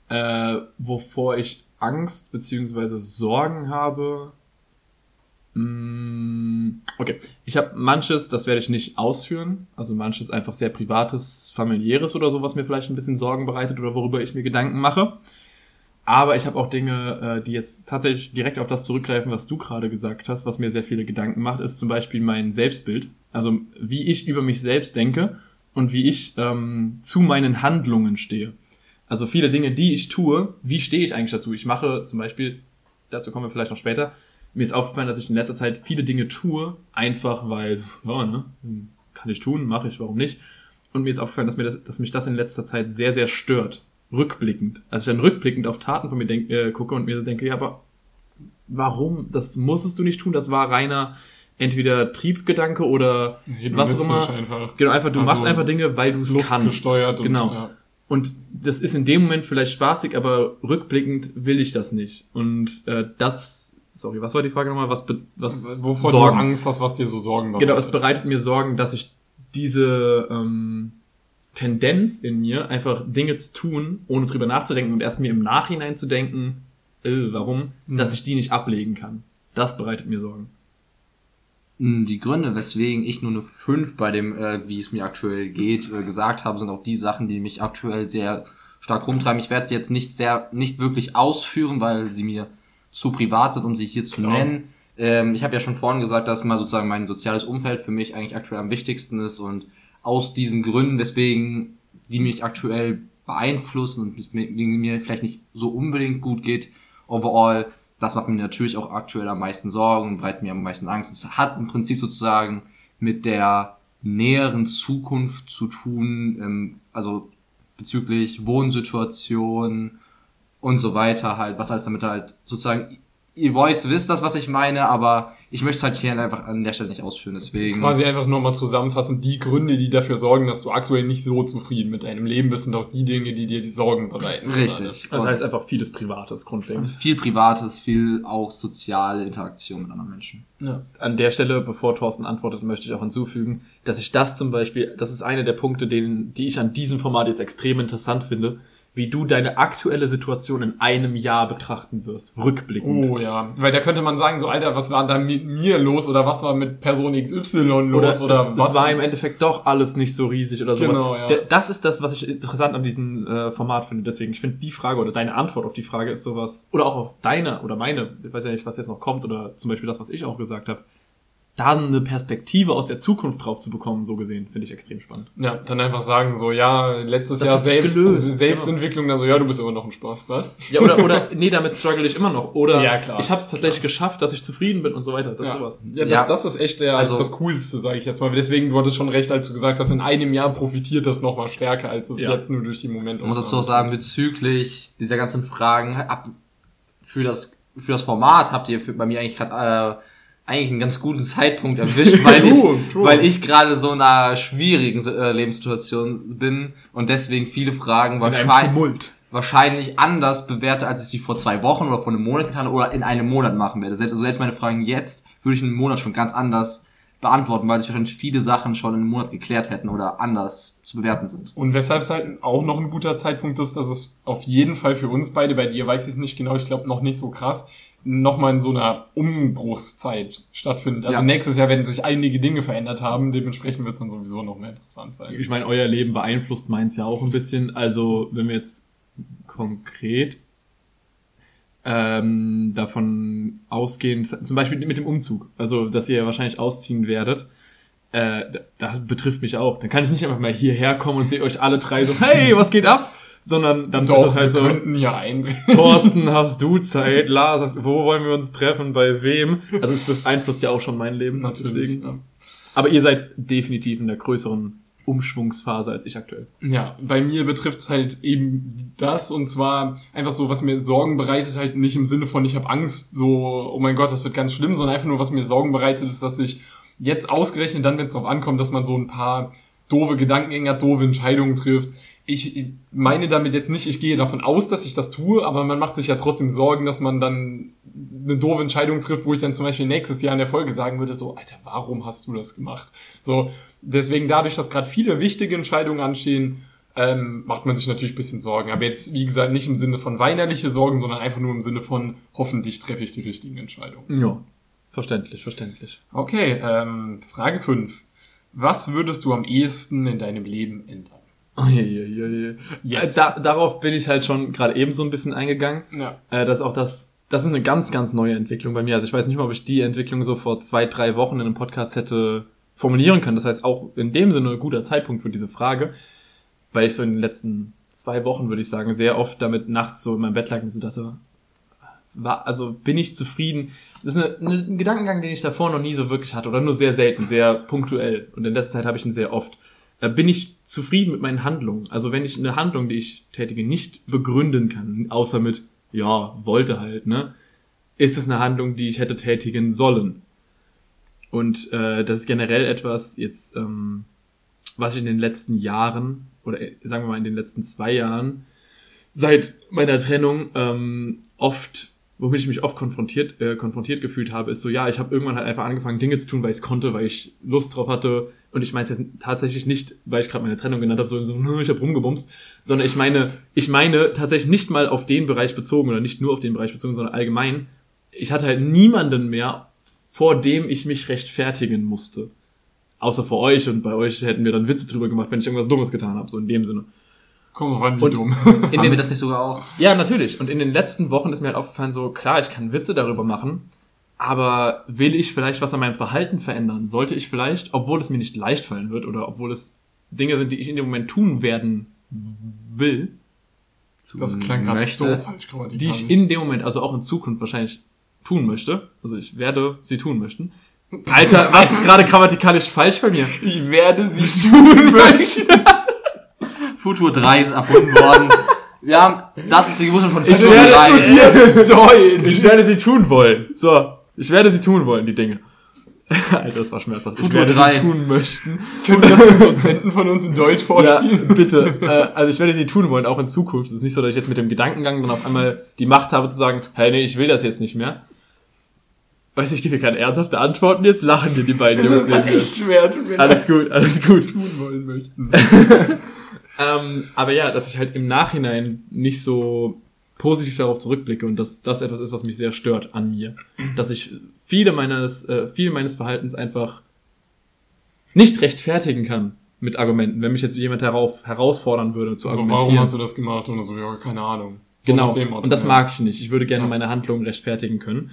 [SPEAKER 3] Äh, wovor ich Angst beziehungsweise Sorgen habe. Mm, Okay, ich habe manches, das werde ich nicht ausführen. Also manches einfach sehr privates, familiäres oder so, was mir vielleicht ein bisschen Sorgen bereitet oder worüber ich mir Gedanken mache. Aber ich habe auch Dinge, äh, die jetzt tatsächlich direkt auf das zurückgreifen, was du gerade gesagt hast, was mir sehr viele Gedanken macht, ist zum Beispiel mein Selbstbild. Also wie ich über mich selbst denke und wie ich ähm, zu meinen Handlungen stehe. Also viele Dinge, die ich tue, wie stehe ich eigentlich dazu? Ich mache zum Beispiel, dazu kommen wir vielleicht noch später, mir ist aufgefallen, dass ich in letzter Zeit viele Dinge tue, einfach weil, ja, ne, kann ich tun, mache ich, warum nicht? Und mir ist aufgefallen, dass, mir das, dass mich das in letzter Zeit sehr, sehr stört. Rückblickend. Also ich dann rückblickend auf Taten von mir denk, äh, gucke und mir so denke, ja, aber warum? Das musstest du nicht tun. Das war reiner entweder Triebgedanke oder was auch immer.
[SPEAKER 1] Einfach.
[SPEAKER 3] Genau, einfach, du
[SPEAKER 1] Also
[SPEAKER 3] machst einfach Dinge, weil du es kannst.
[SPEAKER 1] Lustgesteuert und,
[SPEAKER 3] genau.
[SPEAKER 1] ja.
[SPEAKER 3] Und das ist in dem Moment vielleicht spaßig, aber rückblickend will ich das nicht. Und äh, das, sorry, was war die Frage nochmal? Was, was
[SPEAKER 1] Wovor
[SPEAKER 3] Sorgen.
[SPEAKER 1] du Angst hast, was dir so Sorgen bereitet.
[SPEAKER 3] Genau, es bereitet mir Sorgen, dass ich diese ähm, Tendenz in mir, einfach Dinge zu tun, ohne drüber nachzudenken und erst mir im Nachhinein zu denken, äh, warum, dass ich die nicht ablegen kann. Das bereitet mir Sorgen.
[SPEAKER 2] Mm, Die Gründe, weswegen ich nur eine 5 bei dem, äh, wie es mir aktuell geht, äh, gesagt habe, sind auch die Sachen, die mich aktuell sehr stark rumtreiben. Ich werde sie jetzt nicht sehr, nicht wirklich ausführen, weil sie mir zu privat sind, um sie hier zu
[SPEAKER 1] Klar.
[SPEAKER 2] nennen. Ähm, ich habe ja schon vorhin gesagt, dass mal sozusagen mein soziales Umfeld für mich eigentlich aktuell am wichtigsten ist und aus diesen Gründen, weswegen die mich aktuell beeinflussen und mir, vielleicht nicht so unbedingt gut geht, overall, das macht mir natürlich auch aktuell am meisten Sorgen und bereitet mir am meisten Angst. Es hat im Prinzip sozusagen mit der näheren Zukunft zu tun, ähm, also bezüglich Wohnsituation und so weiter halt, was alles damit halt sozusagen, ihr Boys wisst das, was ich meine, aber ich möchte es halt hier einfach an der Stelle nicht ausführen, deswegen.
[SPEAKER 1] Quasi einfach nochmal zusammenfassen, die Gründe, die dafür sorgen, dass du aktuell nicht so zufrieden mit deinem Leben bist, sind auch die Dinge, die dir die Sorgen bereiten.
[SPEAKER 2] Richtig.
[SPEAKER 3] Das
[SPEAKER 2] Und
[SPEAKER 3] heißt einfach vieles Privates grundlegend.
[SPEAKER 2] viel Privates, viel auch soziale Interaktion mit anderen Menschen.
[SPEAKER 1] Ja.
[SPEAKER 3] An der Stelle, bevor Thorsten antwortet, möchte ich auch hinzufügen, dass ich das zum Beispiel, das ist einer der Punkte, den, die ich an diesem Format jetzt extrem interessant finde, wie du deine aktuelle Situation in einem Jahr betrachten wirst, rückblickend.
[SPEAKER 1] Oh ja, weil da könnte man sagen, so Alter, was war da mit mir los oder was war mit Person XY los
[SPEAKER 3] Oder,
[SPEAKER 1] oder,
[SPEAKER 3] es,
[SPEAKER 1] was?
[SPEAKER 3] es war im Endeffekt doch alles nicht so riesig oder so.
[SPEAKER 1] Genau, ja.
[SPEAKER 3] Das ist das, was ich interessant an diesem äh, Format finde. Deswegen, ich finde die Frage oder deine Antwort auf die Frage ist sowas, oder auch auf deine oder meine, ich weiß ja nicht, was jetzt noch kommt, oder zum Beispiel das, was ich auch gesagt habe, da eine Perspektive aus der Zukunft drauf zu bekommen, so gesehen, finde ich extrem spannend.
[SPEAKER 1] Ja, dann einfach sagen so, ja, letztes
[SPEAKER 3] Das
[SPEAKER 1] Jahr selbst,
[SPEAKER 3] gelöst,
[SPEAKER 1] Selbstentwicklung, dann so, ja, du bist immer noch ein Spaß, was?
[SPEAKER 3] Ja, oder, oder, nee, damit struggle ich immer noch. Oder
[SPEAKER 1] Ja, klar.
[SPEAKER 3] ich habe es tatsächlich geschafft, dass ich zufrieden bin und so weiter. Das ist sowas.
[SPEAKER 1] Ja, das,
[SPEAKER 2] Ja.
[SPEAKER 1] das ist echt der,
[SPEAKER 2] Also-
[SPEAKER 1] das Coolste, sage ich jetzt mal. Deswegen, du hattest schon recht, als du gesagt hast, in einem Jahr profitiert das nochmal stärker, als es
[SPEAKER 3] Ja.
[SPEAKER 1] jetzt nur durch die Momente
[SPEAKER 2] Ich muss dazu auch sagen, bezüglich dieser ganzen Fragen, ab, für das, für das Format habt ihr für, bei mir eigentlich gerade, äh, eigentlich einen ganz guten Zeitpunkt erwischt, [laughs] weil ich,
[SPEAKER 1] True, true.
[SPEAKER 2] weil ich gerade so in einer schwierigen äh, Lebenssituation bin und deswegen viele Fragen wahrscheinlich, wahrscheinlich anders bewerte, als ich sie vor zwei Wochen oder vor einem Monat getan oder in einem Monat machen werde. Selbst, also selbst meine Fragen jetzt würde ich in einem Monat schon ganz anders beantworten, weil sich wahrscheinlich viele Sachen schon in einem Monat geklärt hätten oder anders zu bewerten sind.
[SPEAKER 1] Und weshalb es halt auch noch ein guter Zeitpunkt ist, dass es auf jeden Fall für uns beide, bei dir weiß ich es nicht genau, ich glaube noch nicht so krass, nochmal in so einer Umbruchszeit stattfindet. Also
[SPEAKER 2] Ja.
[SPEAKER 1] nächstes Jahr werden sich einige Dinge verändert haben, dementsprechend wird es dann sowieso noch mehr interessant sein.
[SPEAKER 3] Ich meine, euer Leben beeinflusst meins ja auch ein bisschen. Also, wenn wir jetzt konkret ähm, davon ausgehen, zum Beispiel mit dem Umzug, also dass ihr wahrscheinlich ausziehen werdet, äh, das betrifft mich auch. Dann kann ich nicht einfach mal hierher kommen und sehe euch alle drei so, hey, was geht ab? Sondern dann ist
[SPEAKER 1] Doch,
[SPEAKER 3] es halt so,
[SPEAKER 1] ja einbringen. [laughs]
[SPEAKER 3] Thorsten, hast du Zeit? Lars, wo wollen wir uns treffen? Bei wem? Also es beeinflusst ja auch schon mein Leben.
[SPEAKER 1] Natürlich.
[SPEAKER 3] Deswegen.
[SPEAKER 1] Ja.
[SPEAKER 3] Aber ihr seid definitiv in der größeren Umschwungsphase als ich aktuell.
[SPEAKER 1] Ja, bei mir betrifft's halt eben das und zwar einfach so, was mir Sorgen bereitet, halt nicht im Sinne von, ich habe Angst, so, oh mein Gott, das wird ganz schlimm, sondern einfach nur, was mir Sorgen bereitet, ist, dass ich jetzt ausgerechnet dann, wenn es darauf ankommt, dass man so ein paar doofe Gedankengänge hat, doofe Entscheidungen trifft. Ich meine damit jetzt nicht, ich gehe davon aus, dass ich das tue, aber man macht sich ja trotzdem Sorgen, dass man dann eine doofe Entscheidung trifft, wo ich dann zum Beispiel nächstes Jahr in der Folge sagen würde, so, Alter, warum hast du das gemacht? So, deswegen dadurch, dass gerade viele wichtige Entscheidungen anstehen, ähm, macht man sich natürlich ein bisschen Sorgen. Aber jetzt, wie gesagt, nicht im Sinne von weinerliche Sorgen, sondern einfach nur im Sinne von, hoffentlich treffe ich die richtigen Entscheidungen.
[SPEAKER 3] Ja. Verständlich, verständlich.
[SPEAKER 1] Okay, ähm, Frage 5. Was würdest du am ehesten in deinem Leben ändern?
[SPEAKER 3] Uiuiui.
[SPEAKER 1] Jetzt.
[SPEAKER 3] Da, darauf bin ich halt schon gerade eben so ein bisschen eingegangen.
[SPEAKER 1] Ja.
[SPEAKER 3] Äh, das ist auch das, das ist eine ganz, ganz neue Entwicklung bei mir. Also ich weiß nicht mal, ob ich die Entwicklung so vor zwei, drei Wochen in einem Podcast hätte formulieren können. Das heißt auch in dem Sinne ein guter Zeitpunkt für diese Frage, weil ich so in den letzten zwei Wochen, würde ich sagen, sehr oft damit nachts so in meinem Bett lag und so dachte, war, also bin ich zufrieden. Das ist eine, ein Gedankengang, den ich davor noch nie so wirklich hatte oder nur sehr selten, sehr punktuell. Und in letzter Zeit habe ich ihn sehr oft. Bin ich zufrieden mit meinen Handlungen? Also wenn ich eine Handlung, die ich tätige, nicht begründen kann, außer mit, ja, wollte halt, ne? Ist es eine Handlung, die ich hätte tätigen sollen? Und äh, das ist generell etwas jetzt, ähm, was ich in den letzten Jahren, oder äh, sagen wir mal in den letzten zwei Jahren, seit meiner Trennung ähm, oft, womit ich mich oft konfrontiert, äh, konfrontiert gefühlt habe, ist so, ja, ich habe irgendwann halt einfach angefangen, Dinge zu tun, weil ich konnte, weil ich Lust drauf hatte. Und ich meine es jetzt tatsächlich nicht, weil ich gerade meine Trennung genannt habe, so, so "Nö, ich habe rumgebumst, sondern ich meine, ich meine tatsächlich nicht mal auf den Bereich bezogen oder nicht nur auf den Bereich bezogen, sondern allgemein. Ich hatte halt niemanden mehr, vor dem ich mich rechtfertigen musste. Außer vor euch und bei euch hätten wir dann Witze drüber gemacht, wenn ich irgendwas Dummes getan habe, so in dem Sinne.
[SPEAKER 1] Komm an, wie
[SPEAKER 3] Und-
[SPEAKER 1] dumm.
[SPEAKER 3] In
[SPEAKER 2] Haben
[SPEAKER 3] den,
[SPEAKER 2] wir das nicht sogar auch?
[SPEAKER 3] ja, natürlich. Und in den letzten Wochen ist mir halt aufgefallen, so klar, ich kann Witze darüber machen, aber will ich vielleicht was an meinem Verhalten verändern? Sollte ich vielleicht, obwohl es mir nicht leicht fallen wird oder obwohl es Dinge sind, die ich in dem Moment tun werden will,
[SPEAKER 1] Das klang gerade so falsch grammatikalisch.
[SPEAKER 3] die ich in dem Moment, also auch in Zukunft wahrscheinlich tun möchte. Also ich werde sie tun möchten. [laughs] Alter, was ist gerade grammatikalisch falsch bei mir?
[SPEAKER 1] ich werde sie [laughs] tun möchten.
[SPEAKER 2] Futur 3 ist erfunden worden. [laughs] Wir haben, das ist die Geburt von
[SPEAKER 3] Ich
[SPEAKER 2] Futur
[SPEAKER 3] werde
[SPEAKER 2] 3. [laughs]
[SPEAKER 1] Deutsch.
[SPEAKER 3] Ich werde sie tun wollen. So, ich werde sie tun wollen, die Dinge. [laughs] Alter, das war schmerzhaft. Ich
[SPEAKER 2] Futur
[SPEAKER 3] werde
[SPEAKER 2] drei.
[SPEAKER 3] sie tun möchten.
[SPEAKER 1] Können wir das den Dozenten von uns in Deutsch
[SPEAKER 3] Ja,
[SPEAKER 1] vorspielen?
[SPEAKER 3] bitte. Äh, also ich werde sie tun wollen, auch in Zukunft. Es ist nicht so, dass ich jetzt mit dem Gedankengang dann auf einmal die Macht habe zu sagen, hey, nee, ich will das jetzt nicht mehr. Weiß ich, gebe mir keine ernsthafte Antworten, jetzt lachen dir die beiden
[SPEAKER 1] Das
[SPEAKER 3] Jungs
[SPEAKER 1] ist
[SPEAKER 3] neben mir.
[SPEAKER 1] echt schwer, tut mir
[SPEAKER 3] Alles gut, alles gut.
[SPEAKER 1] tun wollen möchten.
[SPEAKER 3] Ähm, aber ja, dass ich halt im Nachhinein nicht so positiv darauf zurückblicke und dass das etwas ist, was mich sehr stört an mir. Dass ich viele meines, äh, viel meines Verhaltens einfach nicht rechtfertigen kann mit Argumenten, wenn mich jetzt jemand darauf herausfordern würde zu
[SPEAKER 1] So,
[SPEAKER 3] argumentieren.
[SPEAKER 1] warum hast du das gemacht? Und so, ja, keine Ahnung. So
[SPEAKER 3] genau. und das
[SPEAKER 1] ja.
[SPEAKER 3] mag ich nicht. Ich würde gerne
[SPEAKER 1] Ja.
[SPEAKER 3] meine Handlungen rechtfertigen können.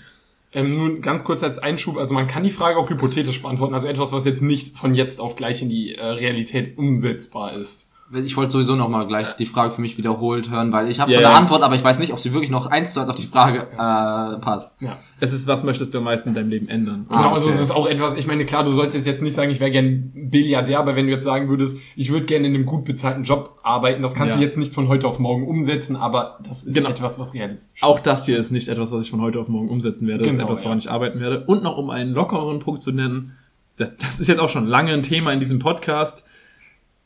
[SPEAKER 1] Ähm, nun ganz kurz als Einschub, also man kann die Frage auch hypothetisch beantworten, also etwas, was jetzt nicht von jetzt auf gleich in die äh, Realität umsetzbar ist.
[SPEAKER 2] Ich wollte sowieso noch mal gleich die Frage für mich wiederholt hören, weil ich habe
[SPEAKER 3] Ja,
[SPEAKER 2] so eine
[SPEAKER 3] ja.
[SPEAKER 2] Antwort, aber ich weiß nicht, ob sie wirklich noch eins zu eins auf die Frage äh, passt.
[SPEAKER 1] Ja.
[SPEAKER 3] Es ist, was möchtest du am meisten in deinem Leben ändern?
[SPEAKER 1] Genau, also
[SPEAKER 2] okay.
[SPEAKER 1] es ist auch etwas, ich meine, klar, du solltest jetzt nicht sagen, ich wäre gern Billiardär, aber wenn du jetzt sagen würdest, ich würde gerne in einem gut bezahlten Job arbeiten, das kannst
[SPEAKER 3] Ja.
[SPEAKER 1] du jetzt nicht von heute auf morgen umsetzen, aber das ist
[SPEAKER 3] Genau.
[SPEAKER 1] etwas, was realistisch
[SPEAKER 3] Auch das hier ist nicht etwas, was ich von heute auf morgen umsetzen werde. das ist
[SPEAKER 1] Genau,
[SPEAKER 3] etwas, woran
[SPEAKER 1] ja.
[SPEAKER 3] ich arbeiten werde. Und noch um einen lockeren Punkt zu nennen, das das ist jetzt auch schon lange ein Thema in diesem Podcast.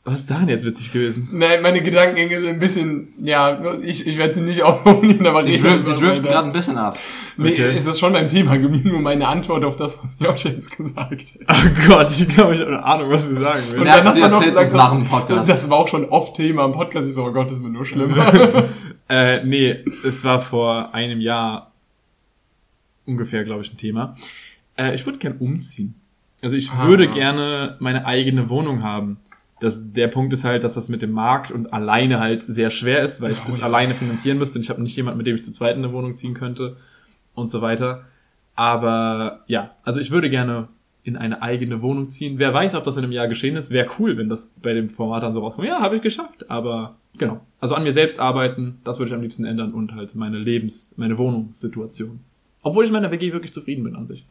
[SPEAKER 3] Was ist da denn jetzt witzig gewesen?
[SPEAKER 1] Nein, meine Gedankengänge sind ein bisschen, ja, ich, ich werde sie nicht aufholen, aber
[SPEAKER 2] Sie, drift, sie driften gerade ein bisschen ab.
[SPEAKER 1] Nee,
[SPEAKER 3] Okay.
[SPEAKER 1] es ist schon beim Thema geblieben, nur meine Antwort auf das, was Josh jetzt gesagt hat.
[SPEAKER 3] Oh Gott, ich glaube, ich habe eine Ahnung, was du sagen willst.
[SPEAKER 2] Und merkst
[SPEAKER 1] dann
[SPEAKER 2] du, erzählst uns
[SPEAKER 1] gesagt,
[SPEAKER 2] nach dem
[SPEAKER 1] das-
[SPEAKER 2] Podcast.
[SPEAKER 1] Das war auch schon oft Thema im Podcast. Ich so, oh Gott, das wird nur schlimmer. [laughs]
[SPEAKER 3] Äh, nee, es war vor einem Jahr ungefähr, glaube ich, ein Thema. Äh, ich würde gern umziehen. Also ich
[SPEAKER 1] Ah.
[SPEAKER 3] würde gerne meine eigene Wohnung haben. Das, der Punkt ist halt, dass das mit dem Markt und alleine halt sehr schwer ist, weil ich
[SPEAKER 1] Ja,
[SPEAKER 3] das
[SPEAKER 1] ja.
[SPEAKER 3] alleine finanzieren müsste und ich habe nicht jemanden, mit dem ich zu zweit in eine Wohnung ziehen könnte und so weiter. Aber ja, also ich würde gerne in eine eigene Wohnung ziehen. Wer weiß, ob das in einem Jahr geschehen ist. Wäre cool, wenn das bei dem Format dann so rauskommt. Ja, habe ich geschafft. Aber genau. Also an mir selbst arbeiten, das würde ich am liebsten ändern und halt meine Lebens-, meine Wohnungssituation. Obwohl ich in meiner WG wirklich zufrieden bin an sich.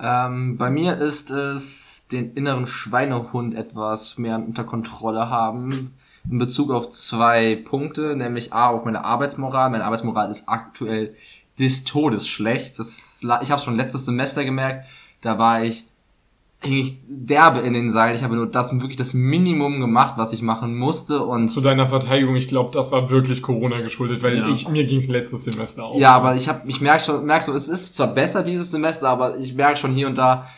[SPEAKER 2] Ähm, bei mir ist es den inneren Schweinehund etwas mehr unter Kontrolle haben in Bezug auf zwei Punkte, nämlich A auf meine Arbeitsmoral. Meine Arbeitsmoral ist aktuell des Todes schlecht. Das, ich habe schon letztes Semester gemerkt, da war ich eigentlich derbe in den Seilen. Ich habe nur das wirklich das Minimum gemacht, was ich machen musste und
[SPEAKER 1] Zu deiner Verteidigung, ich glaube, das war wirklich Corona geschuldet, weil
[SPEAKER 3] Ja.
[SPEAKER 1] ich, mir ging's letztes Semester auch.
[SPEAKER 2] Ja,
[SPEAKER 1] so.
[SPEAKER 2] aber ich habe, ich merke schon, merk so, es ist zwar besser dieses Semester, aber ich merke schon hier und da,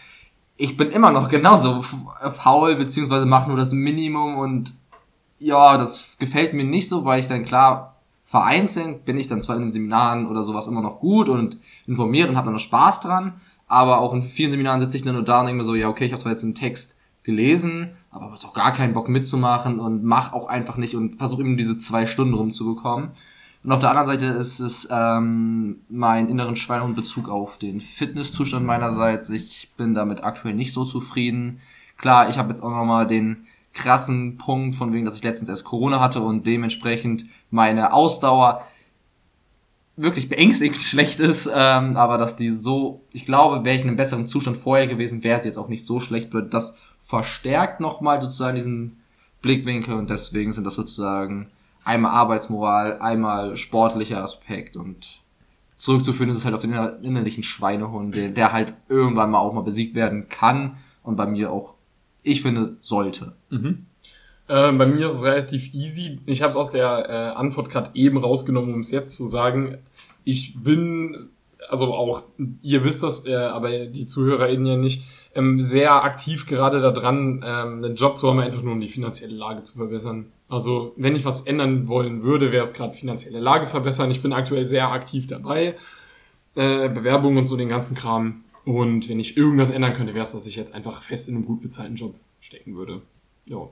[SPEAKER 2] ich bin immer noch genauso f- faul, beziehungsweise mache nur das Minimum und ja, das gefällt mir nicht so, weil ich dann klar, vereinzelt bin ich dann zwar in den Seminaren oder sowas immer noch gut und informiert und habe dann noch Spaß dran, aber auch in vielen Seminaren sitze ich dann nur da und denke mir so, ja, okay, ich habe zwar jetzt einen Text gelesen, aber habe auch gar keinen Bock mitzumachen und mach auch einfach nicht und versuche eben diese zwei Stunden rumzubekommen. Und auf der anderen Seite ist es ähm, mein inneren Schweinehund Bezug auf den Fitnesszustand meinerseits. Ich bin damit aktuell nicht so zufrieden. Klar, ich habe jetzt auch nochmal den krassen Punkt von wegen, dass ich letztens erst Corona hatte und dementsprechend meine Ausdauer wirklich beängstigend [laughs] schlecht ist, ähm, aber dass die so, ich glaube, wäre ich in einem besseren Zustand vorher gewesen, wäre es jetzt auch nicht so schlecht, wird das verstärkt nochmal sozusagen diesen Blickwinkel und deswegen sind das sozusagen einmal Arbeitsmoral, einmal sportlicher Aspekt und zurückzuführen ist es halt auf den inner- innerlichen Schweinehund, der, der halt irgendwann mal auch mal besiegt werden kann und bei mir auch, ich finde, sollte.
[SPEAKER 1] Äh, bei mir ist es relativ easy. Ich habe es aus der äh, Antwort gerade eben rausgenommen, um es jetzt zu sagen. Ich bin, also auch, ihr wisst das, äh, aber die ZuhörerInnen ja nicht, ähm, sehr aktiv gerade daran, ähm, einen Job zu haben, einfach nur um die finanzielle Lage zu verbessern. Also wenn ich was ändern wollen würde, wäre es gerade finanzielle Lage verbessern. Ich bin aktuell sehr aktiv dabei. Äh, Bewerbungen und so den ganzen Kram. Und wenn ich irgendwas ändern könnte, wäre es, dass ich jetzt einfach fest in einem gut bezahlten Job stecken würde. Ja.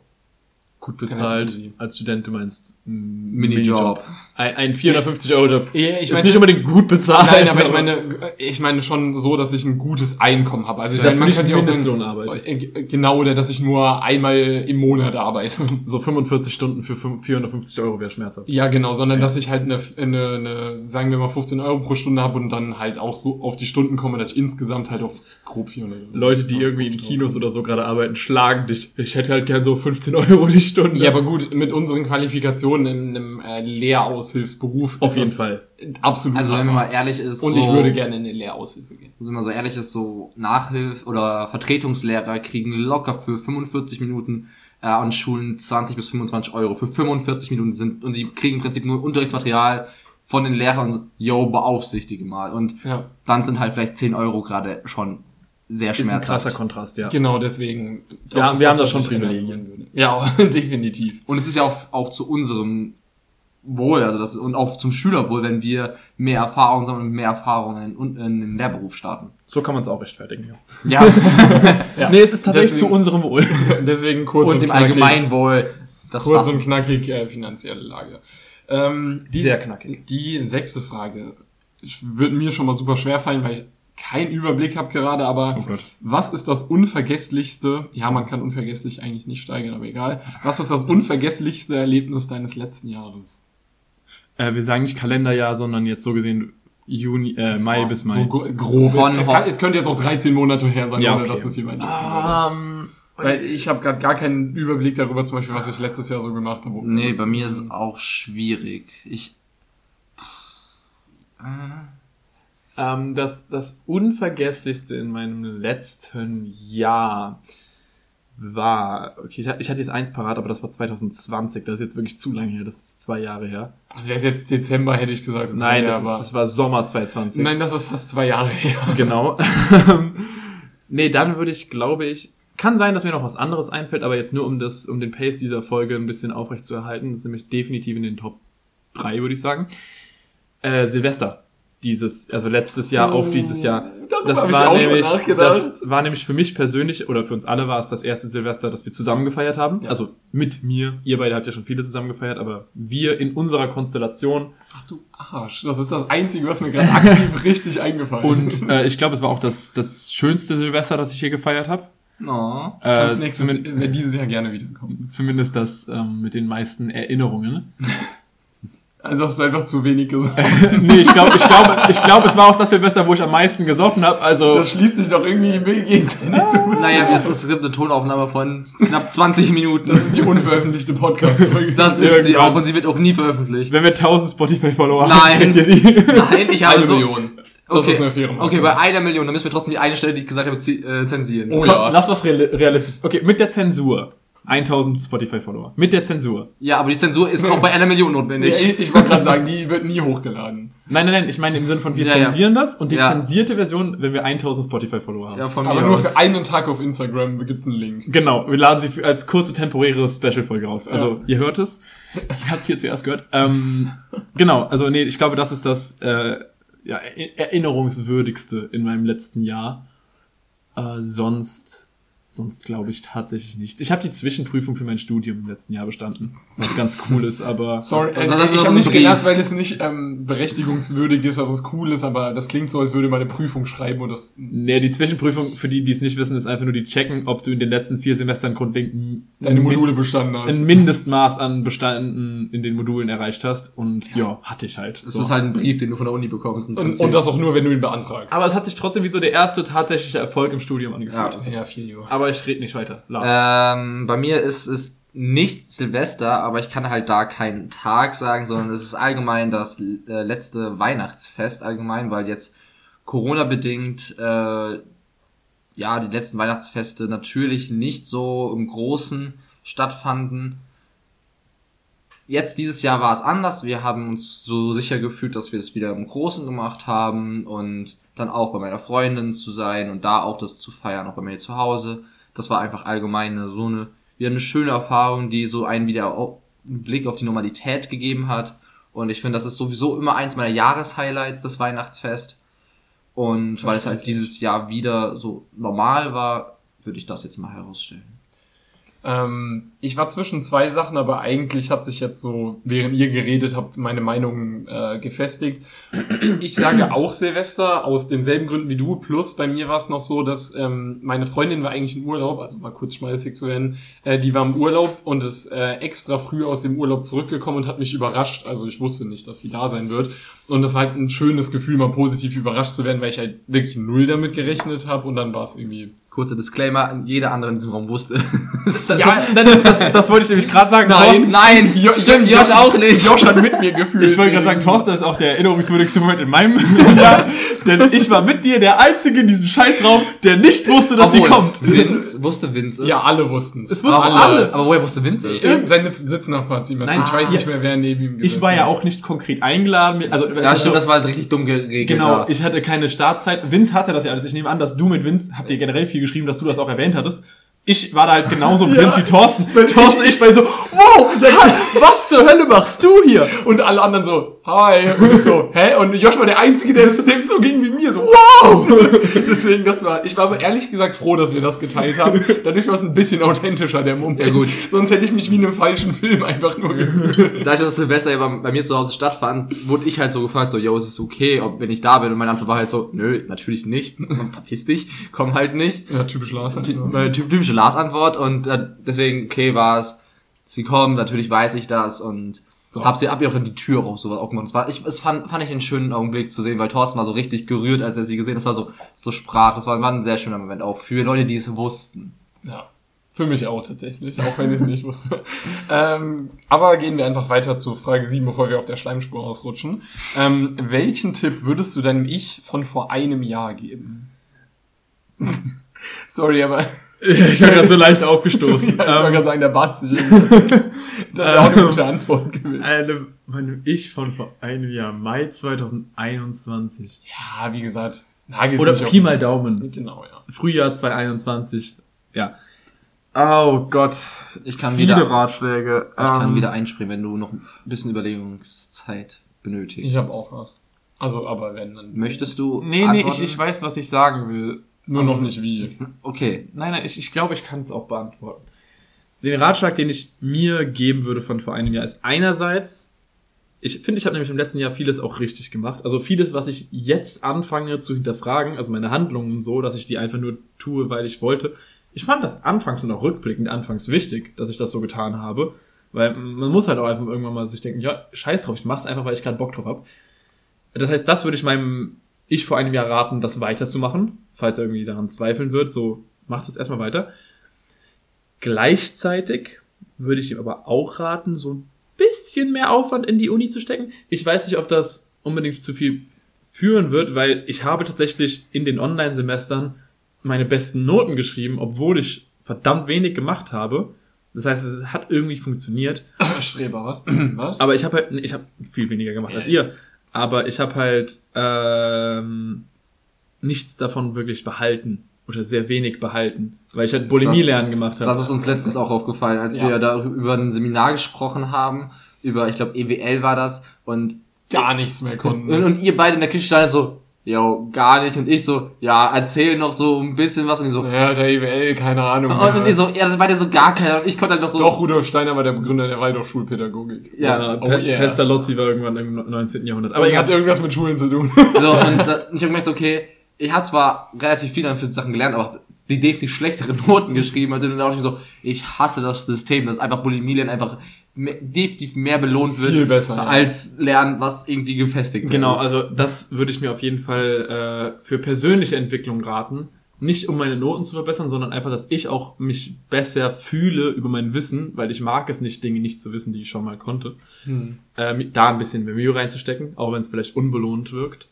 [SPEAKER 3] Gut bezahlt als Student, du meinst
[SPEAKER 2] Minijob.
[SPEAKER 3] Ein, ein 450-Euro-Job.
[SPEAKER 1] Ja, ich
[SPEAKER 3] ist
[SPEAKER 1] meine-
[SPEAKER 3] nicht unbedingt gut bezahlt.
[SPEAKER 1] Nein, aber ich meine, ich meine schon so, dass ich ein gutes Einkommen habe. Also ich
[SPEAKER 3] Dass
[SPEAKER 1] meine, man
[SPEAKER 3] nicht
[SPEAKER 1] könnte ja auch
[SPEAKER 3] Mindestlohn
[SPEAKER 1] sagen,
[SPEAKER 3] arbeitest.
[SPEAKER 1] äh, genau, oder dass ich nur einmal im Monat arbeite. [laughs]
[SPEAKER 3] so 45 Stunden für fünf- 450 Euro wäre schmerzhaft.
[SPEAKER 1] Ja, genau, sondern dass ich halt eine, eine, eine, sagen wir mal 15 Euro pro Stunde habe und dann halt auch so auf die Stunden komme, dass ich insgesamt halt auf grob 400 Euro.
[SPEAKER 3] Leute, die irgendwie in Kinos oder so gerade arbeiten, schlagen dich. Ich hätte halt gern so 15 Euro die Stunde.
[SPEAKER 1] Ja, aber gut, mit unseren Qualifikationen in einem äh, Lehraushilfsberuf
[SPEAKER 3] auf jeden Fall.
[SPEAKER 1] absolut.
[SPEAKER 2] Also wenn man mal ehrlich ist,
[SPEAKER 1] und
[SPEAKER 2] so,
[SPEAKER 1] ich würde gerne in eine Lehraushilfe gehen.
[SPEAKER 2] wenn man so ehrlich ist, so Nachhilf- oder Vertretungslehrer kriegen locker für 45 Minuten äh, an Schulen 20 bis 25 Euro. Für 45 Minuten sind, und sie kriegen im Prinzip nur Unterrichtsmaterial von den Lehrern yo, beaufsichtige mal. Und
[SPEAKER 1] Ja.
[SPEAKER 2] dann sind halt vielleicht 10 Euro gerade schon sehr
[SPEAKER 3] Ist ein
[SPEAKER 2] schmerzhaft.
[SPEAKER 3] krasser Kontrast, ja.
[SPEAKER 1] Genau, deswegen.
[SPEAKER 3] Wir haben- wir haben da schon Privilegien.
[SPEAKER 1] würde. Ja, [laughs] definitiv.
[SPEAKER 2] Und es ist ja auch, auch zu unserem Wohl, also das, und auch zum Schülerwohl, wenn wir mehr Erfahrung sammeln und mehr Erfahrungen in, in den Lehrberuf starten.
[SPEAKER 3] So kann man es auch rechtfertigen, ja. [laughs]
[SPEAKER 2] Ja.
[SPEAKER 3] Nee, es ist tatsächlich
[SPEAKER 1] Deswegen-
[SPEAKER 3] zu unserem Wohl. [laughs]
[SPEAKER 1] Deswegen kurz
[SPEAKER 2] und dem
[SPEAKER 1] knackig.
[SPEAKER 2] Allgemeinwohl. Das
[SPEAKER 1] Kurz
[SPEAKER 2] war's.
[SPEAKER 1] und knackig äh, finanzielle Lage. Ähm, die,
[SPEAKER 3] Sehr knackig.
[SPEAKER 1] Die sechste Frage Ich- wird mir schon mal super schwer fallen, weil ich keinen Überblick habe gerade, aber
[SPEAKER 3] Oh
[SPEAKER 1] was ist das unvergesslichste, ja, man kann unvergesslich eigentlich nicht steigern, aber egal. Was ist das unvergesslichste Erlebnis deines letzten Jahres?
[SPEAKER 3] Äh, wir sagen nicht Kalenderjahr, sondern jetzt so gesehen Juni, äh, Mai bis Mai.
[SPEAKER 1] So gro- grob.
[SPEAKER 2] Von
[SPEAKER 1] es, es, kann, es könnte jetzt auch 13 Monate her sein,
[SPEAKER 3] Ja,
[SPEAKER 1] ohne
[SPEAKER 3] okay.
[SPEAKER 1] dass es jemand
[SPEAKER 3] ähm,
[SPEAKER 1] Weil ich habe gerade gar keinen Überblick darüber, zum Beispiel, was ich letztes Jahr so gemacht habe.
[SPEAKER 2] Nee, bei mir ist es auch schwierig. Ich.
[SPEAKER 3] Ähm, das, das Unvergesslichste in meinem letzten Jahr war, okay, ich, hatte- jetzt eins parat, aber das war 2020, das ist jetzt wirklich zu lange her, das ist zwei Jahre her.
[SPEAKER 1] Also wäre es jetzt Dezember, hätte ich gesagt.
[SPEAKER 3] Nein, das, ist,
[SPEAKER 1] aber-
[SPEAKER 3] das war Sommer 2020.
[SPEAKER 1] Nein, das ist fast zwei Jahre her. [laughs]
[SPEAKER 3] Genau. [laughs] nee, dann würde ich, glaube ich, kann sein, dass mir noch was anderes einfällt, aber jetzt nur um das, um den Pace dieser Folge ein bisschen aufrecht zu erhalten, das ist nämlich definitiv in den Top 3, würde ich sagen. Äh, Silvester. Dieses, also letztes Jahr auf dieses Jahr.
[SPEAKER 1] darüber
[SPEAKER 3] Das war nämlich, das war nämlich für mich persönlich oder für uns alle war es das erste Silvester, das wir zusammen gefeiert haben.
[SPEAKER 1] Ja.
[SPEAKER 3] Also mit mir. Ihr beide habt ja schon viele zusammen gefeiert, aber wir in unserer Konstellation
[SPEAKER 1] Ach du Arsch, das ist das Einzige, was mir gerade aktiv [laughs] richtig eingefallen
[SPEAKER 3] und
[SPEAKER 1] ist.
[SPEAKER 3] äh, ich glaube, es war auch das, das schönste Silvester, das ich hier gefeiert habe.
[SPEAKER 2] Oh.
[SPEAKER 3] Äh,
[SPEAKER 1] nächstes, wenn dieses Jahr gerne wiederkommen.
[SPEAKER 3] zumindest das ähm, mit den meisten Erinnerungen. [laughs]
[SPEAKER 1] Also hast du einfach zu wenig gesagt. [laughs]
[SPEAKER 3] nee, ich glaube, ich glaube, ich glaube, es war auch das Silvester, wo ich am meisten gesoffen habe. Also
[SPEAKER 1] Das schließt sich doch irgendwie im Gegenteil nicht so gut.
[SPEAKER 2] Naja, es, ist- es gibt eine Tonaufnahme von knapp 20 Minuten.
[SPEAKER 1] Das ist die unveröffentlichte Podcast-Folge.
[SPEAKER 2] Das ist sie auch und sie wird auch nie veröffentlicht.
[SPEAKER 3] wenn wir 1000 Spotify-Follower haben, kennt ihr die?
[SPEAKER 2] Nein, ich habe
[SPEAKER 1] Eine
[SPEAKER 2] so.
[SPEAKER 1] Million. Das
[SPEAKER 2] Okay,
[SPEAKER 1] ist eine faire Marke.
[SPEAKER 2] okay, bei einer Million, dann müssen wir trotzdem die eine Stelle, die ich gesagt habe, äh, zensieren.
[SPEAKER 1] Oh
[SPEAKER 3] Komm,
[SPEAKER 1] ja.
[SPEAKER 3] lass was real realistisch. Okay, mit der Zensur. 1000 Spotify-Follower. Mit der Zensur.
[SPEAKER 2] Ja, aber die Zensur ist auch bei einer Million notwendig.
[SPEAKER 1] Ich, ich wollte gerade sagen, die wird nie hochgeladen.
[SPEAKER 3] Nein, nein, nein, ich meine im Sinne von, wir
[SPEAKER 2] Ja, ja.
[SPEAKER 3] zensieren das und die
[SPEAKER 2] Ja.
[SPEAKER 3] zensierte Version, wenn wir 1000 Spotify-Follower haben.
[SPEAKER 2] Ja, von
[SPEAKER 1] Aber
[SPEAKER 2] mir
[SPEAKER 1] nur
[SPEAKER 2] aus.
[SPEAKER 1] für einen Tag auf Instagram gibt's einen Link.
[SPEAKER 3] Genau, wir laden sie für, als kurze temporäre Special-Folge raus. Also, ihr hört es. Ihr habt hier zuerst gehört. Ähm, genau, also nee, ich glaube, das ist das äh, ja, er- erinnerungswürdigste in meinem letzten Jahr. Äh, sonst, sonst glaube ich tatsächlich nichts. Ich habe die Zwischenprüfung für mein Studium im letzten Jahr bestanden, was ganz cool ist, aber
[SPEAKER 1] Sorry, äh,
[SPEAKER 2] das ist
[SPEAKER 1] ich habe nicht
[SPEAKER 2] Brief.
[SPEAKER 1] gelacht, weil es nicht ähm, berechtigungswürdig ist, dass es cool ist, aber das klingt so, als würde man eine Prüfung schreiben und das
[SPEAKER 3] nee, die Zwischenprüfung, für die, die es nicht wissen, ist einfach nur die checken, ob du in den letzten vier Semestern grundlegend
[SPEAKER 1] deine Module bestanden hast.
[SPEAKER 3] ein Mindestmaß an Bestanden in den Modulen erreicht hast und ja, hatte ich halt.
[SPEAKER 2] Das
[SPEAKER 3] So.
[SPEAKER 2] ist halt ein Brief, den du von der Uni bekommst.
[SPEAKER 1] Und, und das auch nur, wenn du ihn beantragst.
[SPEAKER 3] Aber es hat sich trotzdem wie so der erste tatsächliche Erfolg im Studium angefühlt.
[SPEAKER 2] Ja.
[SPEAKER 1] ja, viel Jahre.
[SPEAKER 3] Aber ich rede nicht weiter. Lars.
[SPEAKER 2] Ähm, bei mir ist es nicht Silvester, aber ich kann halt da keinen Tag sagen, sondern es ist allgemein das äh, letzte Weihnachtsfest allgemein, weil jetzt Corona bedingt äh, ja die letzten Weihnachtsfeste natürlich nicht so im Großen stattfanden. Jetzt dieses Jahr war es anders. Wir haben uns so sicher gefühlt, dass wir es wieder im Großen gemacht haben und dann auch bei meiner Freundin zu sein und da auch das zu feiern, auch bei mir zu Hause. Das war einfach allgemein so eine, wieder eine schöne Erfahrung, die so einen wieder einen Blick auf die Normalität gegeben hat. Und ich finde, das ist sowieso immer eins meiner Jahreshighlights, das Weihnachtsfest. Und weil es halt dieses Jahr wieder so normal war, würde ich das jetzt mal herausstellen.
[SPEAKER 1] Ähm, ich war zwischen zwei Sachen, aber eigentlich hat sich jetzt so, während ihr geredet habt, meine Meinung äh, gefestigt. Ich sage auch Silvester aus denselben Gründen wie du. Plus bei mir war es noch so, dass ähm, meine Freundin war eigentlich in Urlaub, also mal kurz schmalzig zu werden. Äh, die war im Urlaub und ist äh, extra früh aus dem Urlaub zurückgekommen und hat mich überrascht. Also ich wusste nicht, dass sie da sein wird. Und es war halt ein schönes Gefühl, mal positiv überrascht zu werden, weil ich halt wirklich null damit gerechnet habe. Und dann war es irgendwie
[SPEAKER 2] Kurzer Disclaimer, jeder andere in diesem Raum wusste. [laughs]
[SPEAKER 3] ja, das, das, das wollte ich nämlich gerade sagen.
[SPEAKER 2] nein, nein,
[SPEAKER 1] Jo-
[SPEAKER 2] stimmt,
[SPEAKER 1] Jo-
[SPEAKER 2] Josh auch nicht.
[SPEAKER 1] Josh hat mit mir gefühlt.
[SPEAKER 3] Ich wollte gerade sagen, Thorsten ist auch der erinnerungswürdigste Moment in meinem [laughs] Jahr, denn ich war mit dir der Einzige in diesem Scheißraum, der nicht wusste, dass sie
[SPEAKER 2] Obwohl,
[SPEAKER 3] kommt.
[SPEAKER 2] Vince, wusste Vince es?
[SPEAKER 1] Ja, alle wussten es.
[SPEAKER 3] Es wussten
[SPEAKER 2] aber,
[SPEAKER 3] alle.
[SPEAKER 2] aber woher wusste Vince es?
[SPEAKER 1] Irgend- Sein Sitznachbar hat ihm erzählt.
[SPEAKER 3] Nein,
[SPEAKER 1] Ich weiß
[SPEAKER 3] ja.
[SPEAKER 1] nicht mehr, wer neben ihm
[SPEAKER 3] Ich war ja auch nicht konkret eingeladen. Also,
[SPEAKER 2] Ja, stimmt, das war halt richtig dumm geregelt.
[SPEAKER 3] Genau,
[SPEAKER 2] da.
[SPEAKER 3] ich hatte keine Startzeit. Vince hatte das ja alles. Ich nehme an, dass du mit Vince, habt ihr generell viel geschrieben, dass du das auch erwähnt hattest. Ich war da halt genauso [laughs] blind wie Thorsten. Thorsten, ich, ich war so, wow, ha, was zur Hölle machst du hier?
[SPEAKER 1] Und alle anderen so, hi. Und ich so, hä? Und Josh war der Einzige, der es dem so ging wie mir, so, wow! [laughs] Deswegen, das war, ich war aber ehrlich gesagt froh, dass wir das geteilt haben. Dadurch war es ein bisschen authentischer, der Moment.
[SPEAKER 2] Ja, gut.
[SPEAKER 1] Sonst hätte ich mich wie in einem falschen Film einfach nur gefühlt. [laughs]
[SPEAKER 2] Dadurch, dass das Silvester ja bei, mir zu Hause stattfand, wurde ich halt so gefragt, so, yo, ist es okay, ob, wenn ich da bin? Und meine Antwort war halt so, nö, natürlich nicht. [laughs] Verpiss dich, komm halt nicht.
[SPEAKER 1] Ja, typisch Lars. halt, ja.
[SPEAKER 2] Typ- typische Lars-Antwort und äh, deswegen, okay, war es. Sie kommen, natürlich weiß ich das und
[SPEAKER 1] So.
[SPEAKER 2] hab sie, hab ihr auch dann die Tür auch sowas aufgemacht. Es war, ich, es fand, fand ich einen schönen Augenblick zu sehen, weil Thorsten war so richtig gerührt, als er sie gesehen hat. Das war so, so sprach. Das war, war ein sehr schöner Moment auch für Leute, die es wussten.
[SPEAKER 1] Ja, für mich auch tatsächlich, auch wenn ich es nicht wusste. [laughs] Ähm, aber gehen wir einfach weiter zu Frage 7, bevor wir auf der Schleimspur ausrutschen. Ähm, welchen Tipp würdest du deinem Ich von vor einem Jahr geben? [laughs] Sorry, aber [laughs]
[SPEAKER 3] Ich bin gerade so leicht aufgestoßen. [laughs]
[SPEAKER 1] ja, ich wollte
[SPEAKER 3] Ähm,
[SPEAKER 1] gerade sagen, der bat sich. [laughs] Das wäre auch eine gute Antwort gewesen.
[SPEAKER 3] eine, meinem Ich von vor einem Jahr, Mai 2021.
[SPEAKER 1] Ja, wie gesagt, nagelt
[SPEAKER 3] Oder Pi mal Daumen.
[SPEAKER 1] Genau, ja.
[SPEAKER 3] Frühjahr 2021. Ja. Oh Gott.
[SPEAKER 2] Ich kann
[SPEAKER 3] Viele
[SPEAKER 2] wieder,
[SPEAKER 3] Ratschläge.
[SPEAKER 2] ich kann
[SPEAKER 3] Ähm,
[SPEAKER 2] wieder einspringen, wenn du noch ein bisschen Überlegungszeit benötigst.
[SPEAKER 1] Ich habe auch was. Also, aber wenn, dann
[SPEAKER 2] Möchtest du?
[SPEAKER 3] Nee, nee, ich,
[SPEAKER 2] antworten?
[SPEAKER 3] ich weiß, was ich sagen will.
[SPEAKER 1] Nur noch nicht wie.
[SPEAKER 2] Okay.
[SPEAKER 3] Nein, nein, ich, ich glaube, ich kann es auch beantworten. Den Ratschlag, den ich mir geben würde von vor einem Jahr, ist einerseits, ich finde, ich habe nämlich im letzten Jahr vieles auch richtig gemacht. Also vieles, was ich jetzt anfange zu hinterfragen, also meine Handlungen und so, dass ich die einfach nur tue, weil ich wollte. Ich fand das anfangs und auch rückblickend anfangs wichtig, dass ich das so getan habe. Weil man muss halt auch einfach irgendwann mal sich denken, ja, scheiß drauf, ich mach's einfach, weil ich gerade Bock drauf hab. Das heißt, das würde ich meinem Ich vor einem Jahr raten, das weiterzumachen, falls er irgendwie daran zweifeln wird. So, macht es erstmal weiter. Gleichzeitig würde ich ihm aber auch raten, so ein bisschen mehr Aufwand in die Uni zu stecken. Ich weiß nicht, ob das unbedingt zu viel führen wird, weil ich habe tatsächlich in den Online-Semestern meine besten Noten geschrieben, obwohl ich verdammt wenig gemacht habe. Das heißt, es hat irgendwie funktioniert.
[SPEAKER 1] Streber, was? [clears throat] was?
[SPEAKER 3] Aber ich habe halt, ich habe viel weniger gemacht als ihr. Aber ich habe halt ähm, nichts davon wirklich behalten oder sehr wenig behalten, weil ich halt Bulimie lernen gemacht habe.
[SPEAKER 2] Das ist uns letztens auch aufgefallen, als
[SPEAKER 1] Ja.
[SPEAKER 2] wir da über ein Seminar gesprochen haben, über, ich glaube, EWL war das, und,
[SPEAKER 1] Gar nichts mehr konnten.
[SPEAKER 2] und, und ihr beide in der Küche standen so, yo, gar nicht, und ich so, ja, erzähl noch so ein bisschen was, und die so,
[SPEAKER 1] ja, der EWL, keine Ahnung.
[SPEAKER 2] und,
[SPEAKER 1] ja.
[SPEAKER 2] und ich so, ja, das war ja so gar keiner, und ich konnte halt noch so,
[SPEAKER 1] Doch, Rudolf Steiner war der Begründer der Waldorfschulpädagogik.
[SPEAKER 2] ja,
[SPEAKER 3] ja,
[SPEAKER 1] oh
[SPEAKER 3] Pe
[SPEAKER 1] yeah.
[SPEAKER 3] Pestalozzi war irgendwann im 19. Jahrhundert. Aber egal.
[SPEAKER 1] hat irgendwas mit Schulen zu tun.
[SPEAKER 2] so, und da, ich habe gemerkt, so, okay, ich habe zwar relativ viel dann für Sachen gelernt, aber die definitiv schlechtere [laughs] Noten geschrieben, also dann dachte ich mir so, ich hasse das System, dass einfach Bulimie lernen einfach mehr, definitiv mehr belohnt wird,
[SPEAKER 1] Viel besser, ja.
[SPEAKER 2] als lernen, was irgendwie gefestigt
[SPEAKER 3] Genau,
[SPEAKER 2] ist.
[SPEAKER 3] also das würde ich mir auf jeden Fall äh, für persönliche Entwicklung raten. Nicht um meine Noten zu verbessern, sondern einfach, dass ich auch mich besser fühle über mein Wissen, weil ich mag es nicht, Dinge nicht zu wissen, die ich schon mal konnte. Ähm, da ein bisschen mehr Mühe reinzustecken, auch wenn es vielleicht unbelohnt wirkt.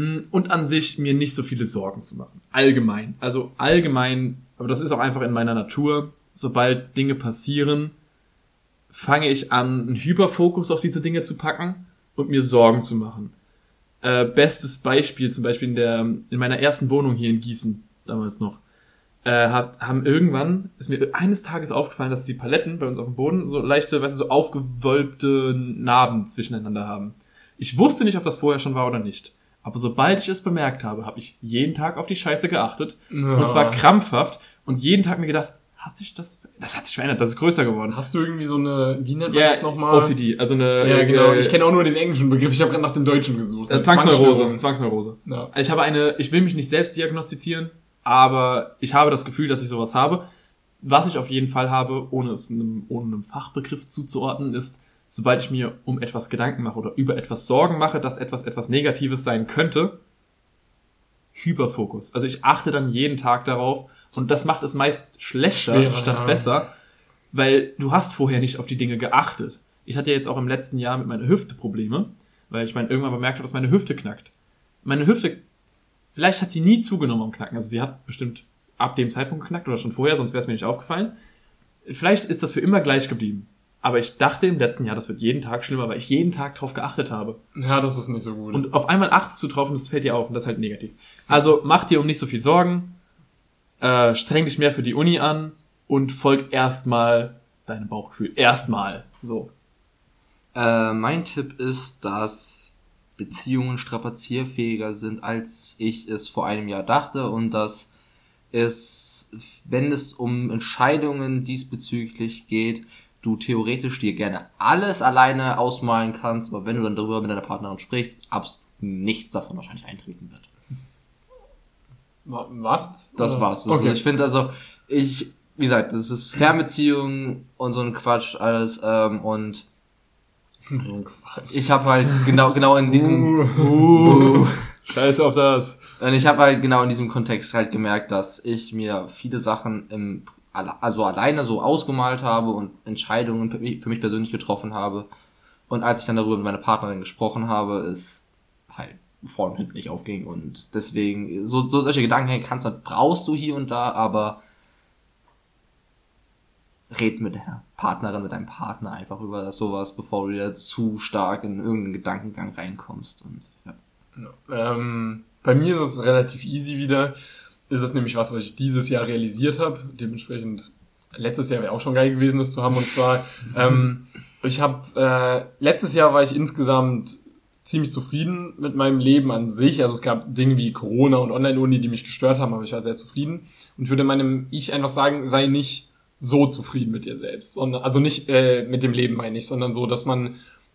[SPEAKER 3] Mm, Und an sich mir nicht so viele Sorgen zu machen. Allgemein. Also allgemein, aber das ist auch einfach in meiner Natur. Sobald Dinge passieren, fange ich an, einen Hyperfokus auf diese Dinge zu packen und mir Sorgen zu machen. Äh, bestes Beispiel zum Beispiel in der in meiner ersten Wohnung hier in Gießen damals noch äh, hab, haben irgendwann ist mir eines Tages aufgefallen, dass die Paletten bei uns auf dem Boden so leichte, weißt du, so aufgewölbte Narben zwischeneinander haben. Ich wusste nicht, ob das vorher schon war oder nicht. Aber sobald ich es bemerkt habe, habe ich jeden Tag auf die Scheiße geachtet. Und zwar krampfhaft. Und jeden Tag mir gedacht, hat sich das, das hat sich verändert, das ist größer geworden.
[SPEAKER 1] Hast du irgendwie so eine, wie nennt man
[SPEAKER 3] Ja,
[SPEAKER 1] das nochmal?
[SPEAKER 3] OCD, also eine
[SPEAKER 1] Ja, genau.
[SPEAKER 3] äh,
[SPEAKER 1] Ich kenne auch nur den englischen Begriff. Ich habe gerade nach dem deutschen gesucht.
[SPEAKER 3] äh, Zwangsneurose. Zwangsneurose.
[SPEAKER 1] Ja.
[SPEAKER 3] Ich habe eine, ich will mich nicht selbst diagnostizieren, aber ich habe das Gefühl, dass ich sowas habe. Was ich auf jeden Fall habe, ohne es einem, ohne einem Fachbegriff zuzuordnen, ist, sobald ich mir um etwas Gedanken mache oder über etwas Sorgen mache, dass etwas etwas Negatives sein könnte, Hyperfokus. Also ich achte dann jeden Tag darauf und das macht es meist schlechter
[SPEAKER 1] Schwerer,
[SPEAKER 3] statt
[SPEAKER 1] ja.
[SPEAKER 3] besser, weil du hast vorher nicht auf die Dinge geachtet. Ich hatte ja jetzt auch im letzten Jahr mit meiner Hüfte Probleme, weil ich mein, irgendwann bemerkt habe, dass meine Hüfte knackt. Meine Hüfte, vielleicht hat sie nie zugenommen am Knacken. Also sie hat bestimmt ab dem Zeitpunkt geknackt oder schon vorher, sonst wäre es mir nicht aufgefallen. Vielleicht ist das für immer gleich geblieben. Aber ich dachte im letzten Jahr, das wird jeden Tag schlimmer, weil ich jeden Tag drauf geachtet habe.
[SPEAKER 1] ja, das ist nicht so gut.
[SPEAKER 3] Und auf einmal achtest du drauf und es fällt dir auf und das ist halt negativ. Also mach dir um nicht so viel Sorgen, äh, streng dich mehr für die Uni an und folg erstmal deinem Bauchgefühl. Erstmal. So.
[SPEAKER 2] Äh, mein Tipp ist, dass Beziehungen strapazierfähiger sind, als ich es vor einem Jahr dachte und dass es, wenn es um Entscheidungen diesbezüglich geht, du theoretisch dir gerne alles alleine ausmalen kannst, aber wenn du dann darüber mit deiner Partnerin sprichst, absolut nichts davon wahrscheinlich eintreten wird.
[SPEAKER 1] Was?
[SPEAKER 2] Das war's. Also
[SPEAKER 1] Okay.
[SPEAKER 2] Ich finde also, ich, wie gesagt, das ist Fernbeziehung und so ein Quatsch alles ähm, und [laughs]
[SPEAKER 1] so ein Quatsch.
[SPEAKER 2] ich habe halt genau genau in diesem
[SPEAKER 3] Uh, scheiß auf das.
[SPEAKER 2] Und ich habe halt genau in diesem Kontext halt gemerkt, dass ich mir viele Sachen im, also alleine so ausgemalt habe und Entscheidungen für mich persönlich getroffen habe. Und als ich dann darüber mit meiner Partnerin gesprochen habe, es halt vorne und hinten nicht aufging. Und deswegen, so, so solche Gedanken kannst du, brauchst du hier und da, aber red mit deiner Partnerin, mit deinem Partner einfach über sowas, bevor du wieder zu stark in irgendeinen Gedankengang reinkommst. Und ja.
[SPEAKER 1] Ähm, bei mir ist es relativ easy wieder. Ist es nämlich was, was ich dieses Jahr realisiert habe. Dementsprechend, letztes Jahr wäre auch schon geil gewesen, das zu haben. Und zwar, [laughs] ähm, ich habe, äh, letztes Jahr war ich insgesamt ziemlich zufrieden mit meinem Leben an sich. Also es gab Dinge wie Corona und Online-Uni, die mich gestört haben, aber ich war sehr zufrieden. Und ich würde meinem Ich einfach sagen, sei nicht so zufrieden mit dir selbst. Sondern, also nicht äh, mit dem Leben meine ich, sondern so, dass man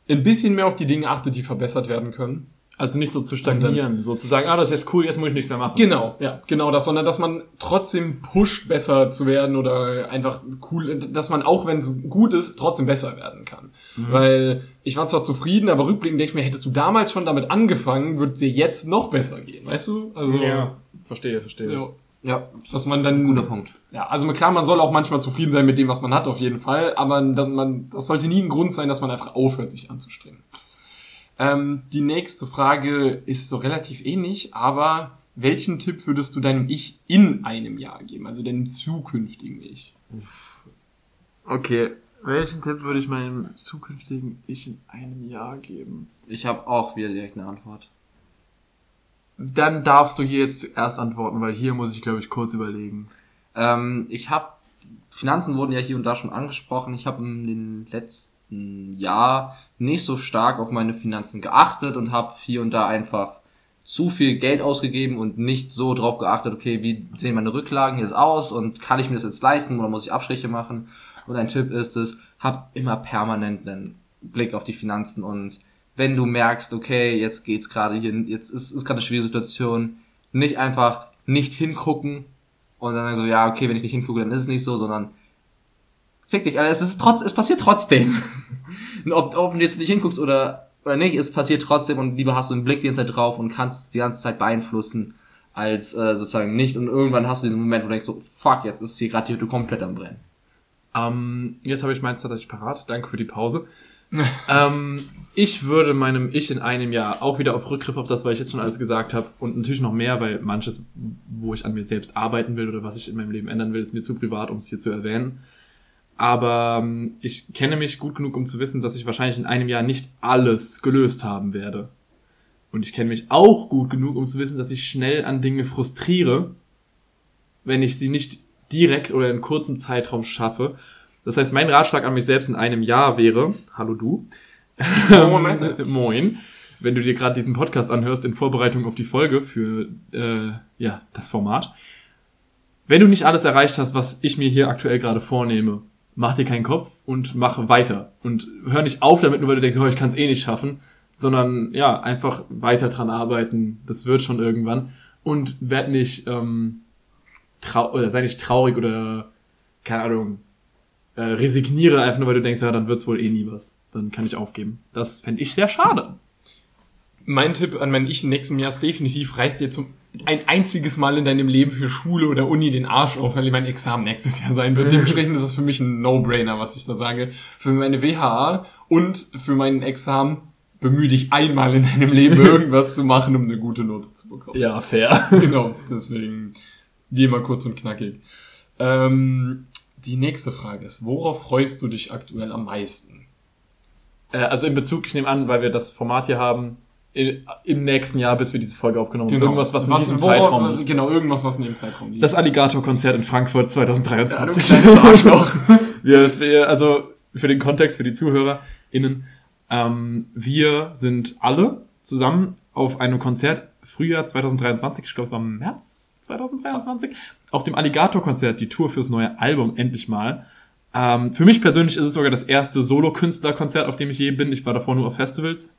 [SPEAKER 1] ein bisschen mehr auf die Dinge achtet, die verbessert werden können.
[SPEAKER 3] Also nicht so zu stagnieren, so zu sagen, ah, das ist jetzt cool, jetzt muss ich nichts mehr machen.
[SPEAKER 1] Genau, ja, genau das, sondern dass man trotzdem pusht, besser zu werden oder einfach cool, dass man auch wenn es gut ist, trotzdem besser werden kann. Weil ich war zwar zufrieden, aber rückblickend denke ich mir, hättest du damals schon damit angefangen, würde dir jetzt noch besser gehen, weißt du? Also,
[SPEAKER 3] Ja, verstehe, verstehe.
[SPEAKER 1] ja,
[SPEAKER 2] ja,
[SPEAKER 1] dass man dann,
[SPEAKER 2] guter Punkt.
[SPEAKER 1] ja, also klar, man soll auch manchmal zufrieden sein mit dem, was man hat, auf jeden Fall, aber dann, man, das sollte nie ein Grund sein, dass man einfach aufhört, sich anzustrengen. Ähm, die nächste Frage ist so relativ ähnlich, aber welchen Tipp würdest du deinem Ich in einem Jahr geben, also deinem zukünftigen Ich?
[SPEAKER 3] Okay, welchen Tipp würde ich meinem zukünftigen Ich in einem Jahr geben?
[SPEAKER 2] Ich habe auch wieder direkt eine Antwort.
[SPEAKER 3] Dann darfst du hier jetzt zuerst antworten, weil hier muss ich, glaube ich, kurz überlegen.
[SPEAKER 2] Ähm, ich habe Finanzen wurden ja hier und da schon angesprochen. Ich habe in den letzten Jahr nicht so stark auf meine Finanzen geachtet und habe hier und da einfach zu viel Geld ausgegeben und nicht so drauf geachtet, okay, wie sehen meine Rücklagen jetzt aus und kann ich mir das jetzt leisten oder muss ich Abstriche machen? Und ein Tipp ist es, hab immer permanent einen Blick auf die Finanzen und wenn du merkst, okay, jetzt geht's gerade hier, jetzt ist, ist gerade eine schwierige Situation, nicht einfach nicht hingucken und dann so, ja, okay, wenn ich nicht hingucke, dann ist es nicht so, sondern fick dich, Alter, es ist trotz, es passiert trotzdem. [laughs] Ob, ob du jetzt nicht hinguckst oder, oder nicht, es passiert trotzdem und lieber hast du einen Blick die ganze Zeit drauf und kannst es die ganze Zeit beeinflussen, als äh, sozusagen nicht. Und irgendwann hast du diesen Moment, wo du denkst so, fuck, jetzt ist hier gerade die Hütte komplett am Brennen.
[SPEAKER 3] Ähm, jetzt habe ich meins tatsächlich parat. Danke für die Pause. [laughs] ähm, ich würde meinem Ich in einem Jahr auch wieder auf Rückgriff auf das, was ich jetzt schon alles gesagt habe und natürlich noch mehr, weil manches, wo ich an mir selbst arbeiten will oder was ich in meinem Leben ändern will, ist mir zu privat, um es hier zu erwähnen. Aber ähm, ich kenne mich gut genug, um zu wissen, dass ich wahrscheinlich in einem Jahr nicht alles gelöst haben werde. Und ich kenne mich auch gut genug, um zu wissen, dass ich schnell an Dinge frustriere, wenn ich sie nicht direkt oder in kurzem Zeitraum schaffe. Das heißt, mein Ratschlag an mich selbst in einem Jahr wäre, hallo du, [laughs]
[SPEAKER 1] Moment. [laughs]
[SPEAKER 3] moin, wenn du dir gerade diesen Podcast anhörst in Vorbereitung auf die Folge für äh, ja das Format. Wenn du nicht alles erreicht hast, was ich mir hier aktuell gerade vornehme, mach dir keinen Kopf und mach weiter. Und hör nicht auf damit, nur weil du denkst, oh, ich kann es eh nicht schaffen, sondern ja, einfach weiter dran arbeiten. Das wird schon irgendwann. Und werd nicht, ähm, trau oder sei nicht traurig oder, keine Ahnung, äh, resigniere einfach nur, weil du denkst, ja, dann wird's wohl eh nie was. Dann kann ich aufgeben. Das fände ich sehr schade.
[SPEAKER 1] Mein Tipp an mein Ich im nächsten Jahr ist definitiv, reiß dir zum ein einziges Mal in deinem Leben für Schule oder Uni den Arsch auf, weil mein Examen nächstes Jahr sein wird. [laughs] Dementsprechend ist das für mich ein No-Brainer, was ich da sage. Für meine WHA und für meinen Examen bemühe dich einmal in deinem Leben [laughs] irgendwas zu machen, um eine gute Note zu bekommen.
[SPEAKER 3] Ja, fair. [laughs]
[SPEAKER 1] genau, deswegen geh mal kurz und knackig. Ähm, die nächste Frage ist, worauf freust du dich aktuell am meisten?
[SPEAKER 3] Äh, also in Bezug, ich nehme an, weil wir das Format hier haben, im nächsten Jahr, bis wir diese Folge aufgenommen haben. Irgendwas, was in diesem
[SPEAKER 1] worauf-
[SPEAKER 3] Zeitraum liegt.
[SPEAKER 1] Genau, irgendwas, was in dem Zeitraum liegt.
[SPEAKER 3] Das Alligator-Konzert in Frankfurt 2023.
[SPEAKER 1] kleines Arschloch. [laughs]
[SPEAKER 3] wir, wir, also für den Kontext, für die ZuhörerInnen, Ähm, wir sind alle zusammen auf einem Konzert Frühjahr 2023, ich glaube es war März 2023, auf dem Alligator-Konzert, die Tour fürs neue Album endlich mal. Ähm, für mich persönlich ist es sogar das erste Solo-Künstler-Konzert, auf dem ich je bin. Ich war davor nur auf Festivals.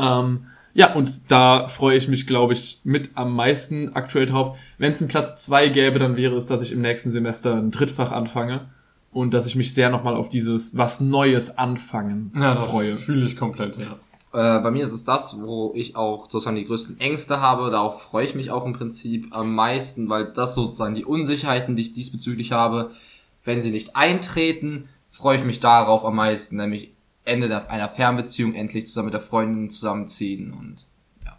[SPEAKER 3] Ähm, ja, und da freue ich mich, glaube ich, mit am meisten aktuell drauf. Wenn es einen Platz zwei gäbe, dann wäre es, dass ich im nächsten Semester ein Drittfach anfange und dass ich mich sehr nochmal auf dieses was Neues anfangen
[SPEAKER 1] Ja, das
[SPEAKER 3] freue.
[SPEAKER 1] fühle ich komplett, ja.
[SPEAKER 2] Äh, bei mir ist es das, wo ich auch sozusagen die größten Ängste habe. Darauf freue ich mich auch im Prinzip am meisten, weil das sozusagen die Unsicherheiten, die ich diesbezüglich habe, wenn sie nicht eintreten, freue ich mich darauf am meisten, nämlich Ende einer Fernbeziehung endlich zusammen mit der Freundin zusammenziehen und ja.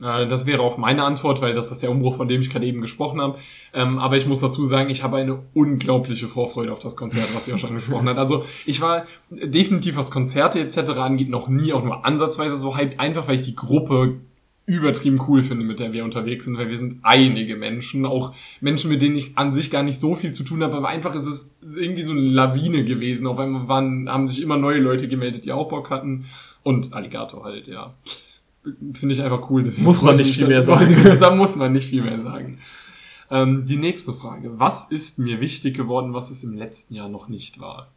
[SPEAKER 1] Ja, äh, das wäre auch meine Antwort, weil das ist der Umbruch, von dem ich gerade eben gesprochen habe. Ähm, aber ich muss dazu sagen, ich habe eine unglaubliche Vorfreude auf das Konzert, was ihr auch schon angesprochen habt. Also ich war definitiv, was Konzerte etc. angeht, noch nie auch nur ansatzweise so hyped, einfach weil ich die Gruppe übertrieben cool finde, mit der wir unterwegs sind, weil wir sind einige Menschen, auch Menschen, mit denen ich an sich gar nicht so viel zu tun habe, aber einfach ist es irgendwie so eine Lawine gewesen. Auf einmal waren, haben sich immer neue Leute gemeldet, die auch Bock hatten und Alligator halt, ja. Finde ich einfach cool. Deswegen
[SPEAKER 3] Muss man nicht viel mehr [laughs] sagen.
[SPEAKER 1] da muss man nicht viel mehr sagen. Ähm, die nächste Frage. Was ist mir wichtig geworden, was es im letzten Jahr noch nicht war?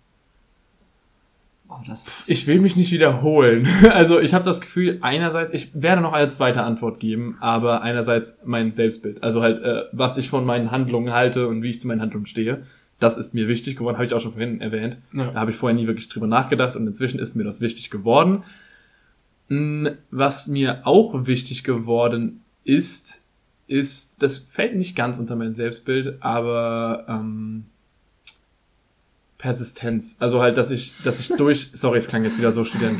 [SPEAKER 2] Oh,
[SPEAKER 3] Ich will mich nicht wiederholen. [laughs] Also ich habe das Gefühl, einerseits, ich werde noch eine zweite Antwort geben, aber einerseits mein Selbstbild. Also halt, äh, was ich von meinen Handlungen halte und wie ich zu meinen Handlungen stehe. Das ist mir wichtig geworden, habe ich auch schon vorhin erwähnt.
[SPEAKER 1] Ja.
[SPEAKER 3] Da habe ich vorher nie wirklich drüber nachgedacht und inzwischen ist mir das wichtig geworden. Mm, Was mir auch wichtig geworden ist, ist, das fällt nicht ganz unter mein Selbstbild, aber ähm, Persistenz. Also halt, dass ich, dass ich durch, [laughs] sorry, es klang jetzt wieder so Student,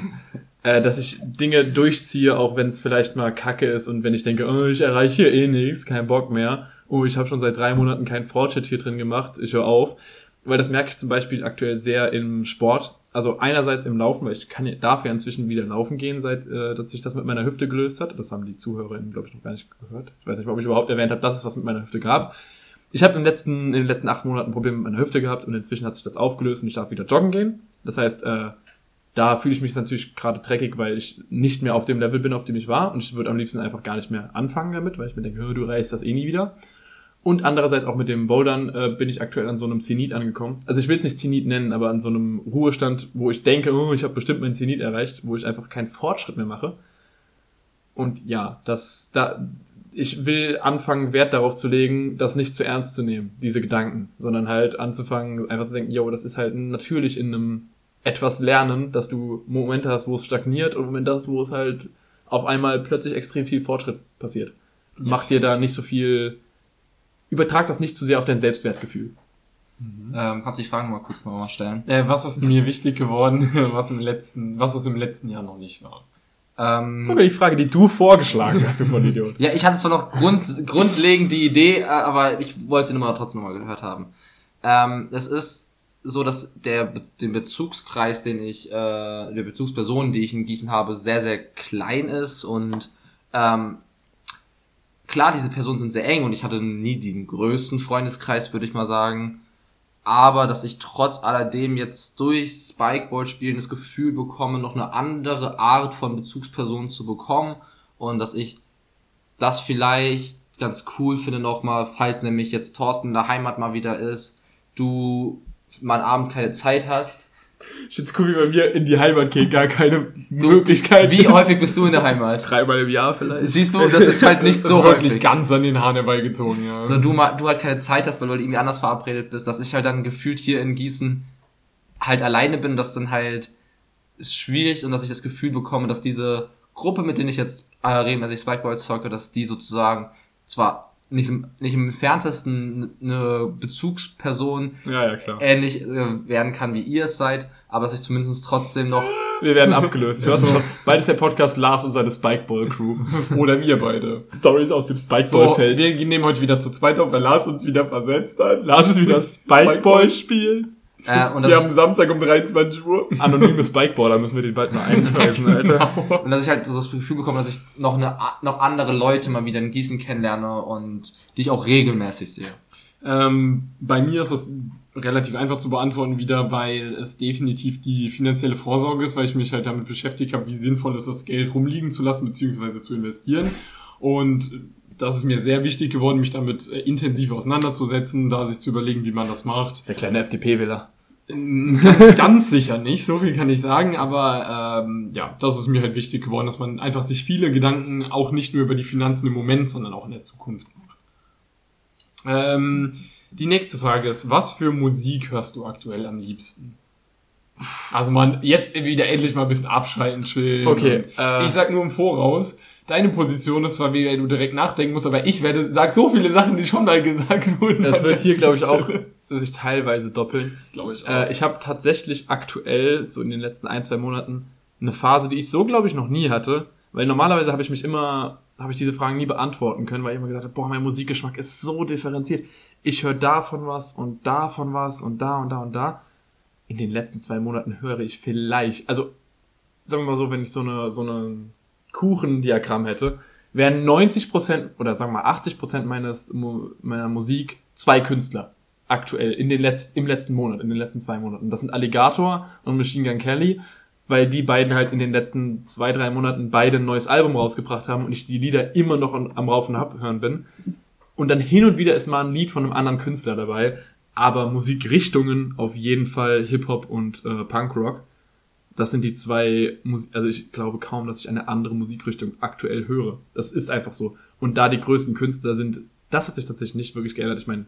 [SPEAKER 3] äh, dass ich Dinge durchziehe, auch wenn es vielleicht mal kacke ist und wenn ich denke, oh, ich erreiche hier eh nichts, kein Bock mehr. Oh, ich habe schon seit drei Monaten keinen Fortschritt hier drin gemacht, ich höre auf. Weil das merke ich zum Beispiel aktuell sehr im Sport. Also einerseits im Laufen, weil ich kann, darf ja inzwischen wieder laufen gehen, seit äh, dass sich das mit meiner Hüfte gelöst hat. Das haben die ZuhörerInnen, glaube ich, noch gar nicht gehört. Ich weiß nicht, ob ich überhaupt erwähnt habe, dass es was mit meiner Hüfte gab. Ich habe im letzten, in den letzten acht Monaten Probleme mit meiner Hüfte gehabt und inzwischen hat sich das aufgelöst und ich darf wieder joggen gehen. Das heißt, äh, da fühle ich mich natürlich gerade dreckig, weil ich nicht mehr auf dem Level bin, auf dem ich war und ich würde am liebsten einfach gar nicht mehr anfangen damit, weil ich mir denke, "Hö, du reißt das eh nie wieder. Und andererseits auch mit dem Bouldern äh, bin ich aktuell an so einem Zenit angekommen. Also ich will es nicht Zenit nennen, aber an so einem Ruhestand, wo ich denke, oh, ich habe bestimmt meinen Zenit erreicht, wo ich einfach keinen Fortschritt mehr mache. Und ja, das da ich will anfangen, Wert darauf zu legen, das nicht zu ernst zu nehmen, diese Gedanken, sondern halt anzufangen, einfach zu denken, yo, das ist halt natürlich in einem etwas lernen, dass du Momente hast, wo es stagniert und Momente hast, wo es halt auf einmal plötzlich extrem viel Fortschritt passiert. Mach dir da nicht so viel, übertrag das nicht zu sehr auf dein Selbstwertgefühl.
[SPEAKER 2] ähm, kannst du die Fragen mal kurz nochmal stellen?
[SPEAKER 1] Äh, was ist mir wichtig geworden, [laughs] was im letzten, was es im letzten Jahr noch nicht war?
[SPEAKER 2] Ähm,
[SPEAKER 3] Sogar die Frage, die du vorgeschlagen [laughs] hast, du Vollidiot.
[SPEAKER 2] Ja, ich hatte zwar noch grund, grundlegend die Idee, äh, aber ich wollte sie nochmal trotzdem nochmal gehört haben. Ähm, es ist so, dass der den Bezugskreis, den ich, äh, der Bezugsperson, die ich in Gießen habe, sehr, sehr klein ist und ähm, klar, diese Personen sind sehr eng und ich hatte nie den größten Freundeskreis, würde ich mal sagen. Aber dass ich trotz alledem jetzt durch Spikeball-Spielen das Gefühl bekomme, noch eine andere Art von Bezugspersonen zu bekommen und dass ich das vielleicht ganz cool finde nochmal, falls nämlich jetzt Thorsten in der Heimat mal wieder ist, du mal am Abend keine Zeit hast.
[SPEAKER 3] Ich find's cool, wie bei mir in die Heimat geht gar keine Möglichkeit.
[SPEAKER 2] Wie
[SPEAKER 3] ist.
[SPEAKER 2] häufig bist du in der Heimat?
[SPEAKER 3] Dreimal im Jahr vielleicht.
[SPEAKER 2] Siehst du, das ist halt nicht
[SPEAKER 1] Das
[SPEAKER 2] so
[SPEAKER 1] ist wirklich
[SPEAKER 2] häufig.
[SPEAKER 1] ganz an den Haaren herbeigezogen, ja.
[SPEAKER 2] sondern du mal, du halt keine Zeit hast, weil du halt irgendwie anders verabredet bist, dass ich halt dann gefühlt hier in Gießen halt alleine bin, dass dann halt ist schwierig und dass ich das Gefühl bekomme, dass diese Gruppe, mit denen ich jetzt äh, regelmäßig Spikeball zocke, dass die sozusagen zwar nicht im, nicht im entferntesten eine Bezugsperson
[SPEAKER 3] Ja, ja, klar.
[SPEAKER 2] ähnlich äh, werden kann, wie ihr es seid, aber dass ich zumindest trotzdem noch [laughs]
[SPEAKER 3] Wir werden abgelöst. Hörst schon? Beides der Podcast Lars und seine Spikeball-Crew. [laughs]
[SPEAKER 1] Oder wir beide.
[SPEAKER 3] Stories aus dem
[SPEAKER 1] So,
[SPEAKER 3] Spikeball-Feld.
[SPEAKER 1] wir nehmen heute wieder zu zweit auf, weil Lars uns wieder versetzt hat.
[SPEAKER 3] Lars ist wieder Spikeball spielen.
[SPEAKER 2] Äh, und
[SPEAKER 1] Wir haben Samstag um 23 Uhr.
[SPEAKER 3] Anonyme Spikeballer müssen wir den bald mal einweisen, [laughs] Alter.
[SPEAKER 2] Und dass ich halt so das Gefühl bekomme, dass ich noch eine noch andere Leute mal wieder in Gießen kennenlerne und die ich auch regelmäßig sehe.
[SPEAKER 1] Ähm, bei mir ist es relativ einfach zu beantworten wieder, weil es definitiv die finanzielle Vorsorge ist, weil ich mich halt damit beschäftigt habe, wie sinnvoll ist das Geld rumliegen zu lassen beziehungsweise zu investieren. Und das ist mir sehr wichtig geworden, mich damit äh, intensiv auseinanderzusetzen, da sich zu überlegen, wie man das macht.
[SPEAKER 3] Der kleine FDP-Wähler.
[SPEAKER 1] Ganz sicher nicht, so viel kann ich sagen, aber ähm, ja, das ist mir halt wichtig geworden, dass man einfach sich viele Gedanken auch nicht nur über die Finanzen im Moment, sondern auch in der Zukunft macht. Ähm, die nächste Frage ist, was für Musik hörst du aktuell am liebsten? Also man, jetzt wieder endlich mal ein bisschen abschalten, chillen.
[SPEAKER 3] Okay, äh,
[SPEAKER 1] ich sag nur im Voraus, deine Position ist zwar, wie du direkt nachdenken musst, aber ich werde, sag so viele Sachen, die schon mal gesagt wurden.
[SPEAKER 3] Das wird hier, glaube ich, auch [laughs]
[SPEAKER 1] Glaube
[SPEAKER 3] sich teilweise doppeln.
[SPEAKER 1] ich auch.
[SPEAKER 3] Äh, ich habe tatsächlich aktuell, so in den letzten ein, zwei Monaten, eine Phase, die ich so, glaube ich, noch nie hatte. Weil normalerweise habe ich mich immer, habe ich diese Fragen nie beantworten können, weil ich immer gesagt habe, boah, mein Musikgeschmack ist so differenziert. Ich höre davon was und davon was und da und da und da. In den letzten zwei Monaten höre ich vielleicht, also sagen wir mal so, wenn ich so eine, so eine Kuchendiagramm hätte, wären 90% oder sagen wir mal 80% meines, meiner Musik zwei Künstler aktuell in den letzten, im letzten Monat, in den letzten zwei Monaten. Das sind Alligator und Machine Gun Kelly, weil die beiden halt in den letzten zwei, drei Monaten beide ein neues Album rausgebracht haben und ich die Lieder immer noch am, am Rauf und Abhören bin. Und dann hin und wieder ist mal ein Lied von einem anderen Künstler dabei, aber Musikrichtungen auf jeden Fall Hip-Hop und äh, Punkrock. Das sind die zwei, Mus also ich glaube kaum, dass ich eine andere Musikrichtung aktuell höre. Das ist einfach so. Und da die größten Künstler sind, das hat sich tatsächlich nicht wirklich geändert. Ich meine,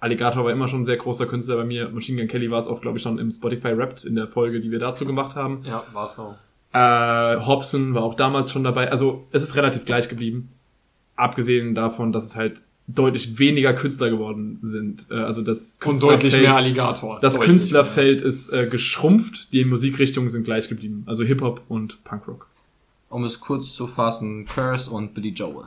[SPEAKER 3] Alligator war immer schon ein sehr großer Künstler bei mir. Machine Gun Kelly war es auch, glaube ich, schon im Spotify Rapped in der Folge, die wir dazu gemacht haben.
[SPEAKER 1] ja, war's auch.
[SPEAKER 3] Äh, Hobson war auch damals schon dabei. Also es ist relativ gleich geblieben. Abgesehen davon, dass es halt deutlich weniger Künstler geworden sind. Äh, also das
[SPEAKER 1] Und deutlich
[SPEAKER 3] Künstlerfeld-
[SPEAKER 1] mehr Alligator.
[SPEAKER 3] das
[SPEAKER 1] Deutlich
[SPEAKER 3] Künstlerfeld ist äh, geschrumpft, die Musikrichtungen sind gleich geblieben. Also Hip-Hop und Punkrock.
[SPEAKER 2] Um es kurz zu fassen, Curse und Billy Joel.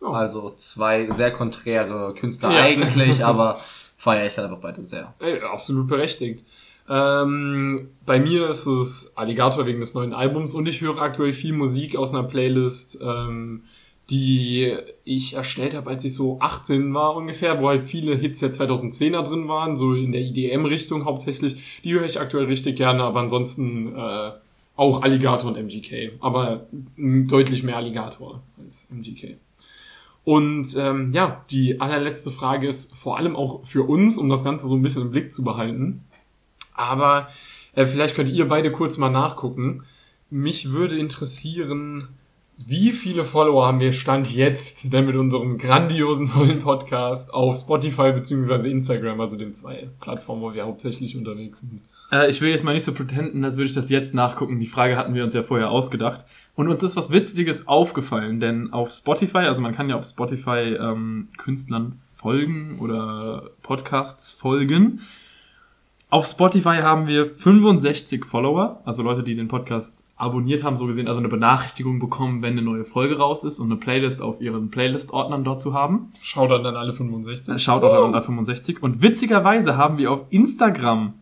[SPEAKER 1] Oh.
[SPEAKER 2] Also zwei sehr konträre Künstler
[SPEAKER 1] Ja.
[SPEAKER 2] eigentlich, [laughs] aber feiere ich halt einfach beide sehr.
[SPEAKER 1] Ey, absolut berechtigt. Ähm, bei mir ist es Alligator wegen des neuen Albums und ich höre aktuell viel Musik aus einer Playlist, ähm, die ich erstellt habe, als ich so 18 war ungefähr, wo halt viele Hits der 2010er drin waren, so in der IDM-Richtung hauptsächlich. Die höre ich aktuell richtig gerne, aber ansonsten äh, auch Alligator und MGK. Aber deutlich mehr Alligator als MGK. Und ähm, ja, die allerletzte Frage ist vor allem auch für uns, um das Ganze so ein bisschen im Blick zu behalten. Aber äh, vielleicht könnt ihr beide kurz mal nachgucken. Mich würde interessieren, wie viele Follower haben wir Stand jetzt denn mit unserem grandiosen tollen Podcast auf Spotify beziehungsweise Instagram, also den zwei Plattformen, wo wir hauptsächlich unterwegs sind.
[SPEAKER 3] Äh, ich will jetzt mal nicht so pretenden, als würde ich das jetzt nachgucken. Die Frage hatten wir uns ja vorher ausgedacht. Und uns ist was Witziges aufgefallen, denn auf Spotify, also man kann ja auf Spotify ähm, Künstlern folgen oder Podcasts folgen. Auf Spotify haben wir 65 Follower, also Leute, die den Podcast abonniert haben, so gesehen, also eine Benachrichtigung bekommen, wenn eine neue Folge raus ist und eine Playlist auf ihren Playlist-Ordnern dort zu haben.
[SPEAKER 1] Schaut dann an alle 65.
[SPEAKER 3] Schaut auch an 65. Und witzigerweise haben wir auf Instagram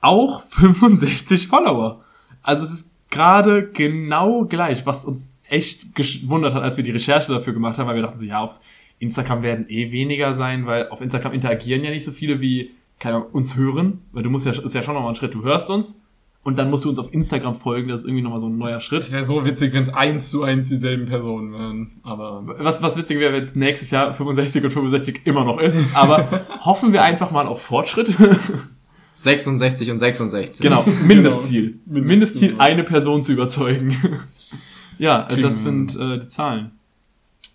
[SPEAKER 3] auch [laughs] 65 Follower. Also es ist gerade genau gleich, was uns echt gewundert hat, als wir die Recherche dafür gemacht haben, weil wir dachten so, ja, auf Instagram werden eh weniger sein, weil auf Instagram interagieren ja nicht so viele wie, keine Ahnung, uns hören, weil du musst ja, ist ja schon nochmal ein Schritt, du hörst uns und dann musst du uns auf Instagram folgen, das ist irgendwie nochmal so ein neuer
[SPEAKER 1] Es
[SPEAKER 3] Schritt.
[SPEAKER 1] wäre so witzig, wenn es eins zu eins dieselben Personen wären. Aber
[SPEAKER 3] Was, was witzig wäre, wenn es nächstes Jahr 65 und 65 immer noch ist, aber [laughs] hoffen wir einfach mal auf Fortschritt.
[SPEAKER 2] 66 und 66.
[SPEAKER 3] Genau, Mindestziel.
[SPEAKER 1] Mindestziel,
[SPEAKER 3] Mindestziel,
[SPEAKER 1] ja.
[SPEAKER 3] eine Person zu überzeugen. [laughs] ja,
[SPEAKER 1] Kriegen
[SPEAKER 3] das
[SPEAKER 1] wir
[SPEAKER 3] sind äh, die Zahlen.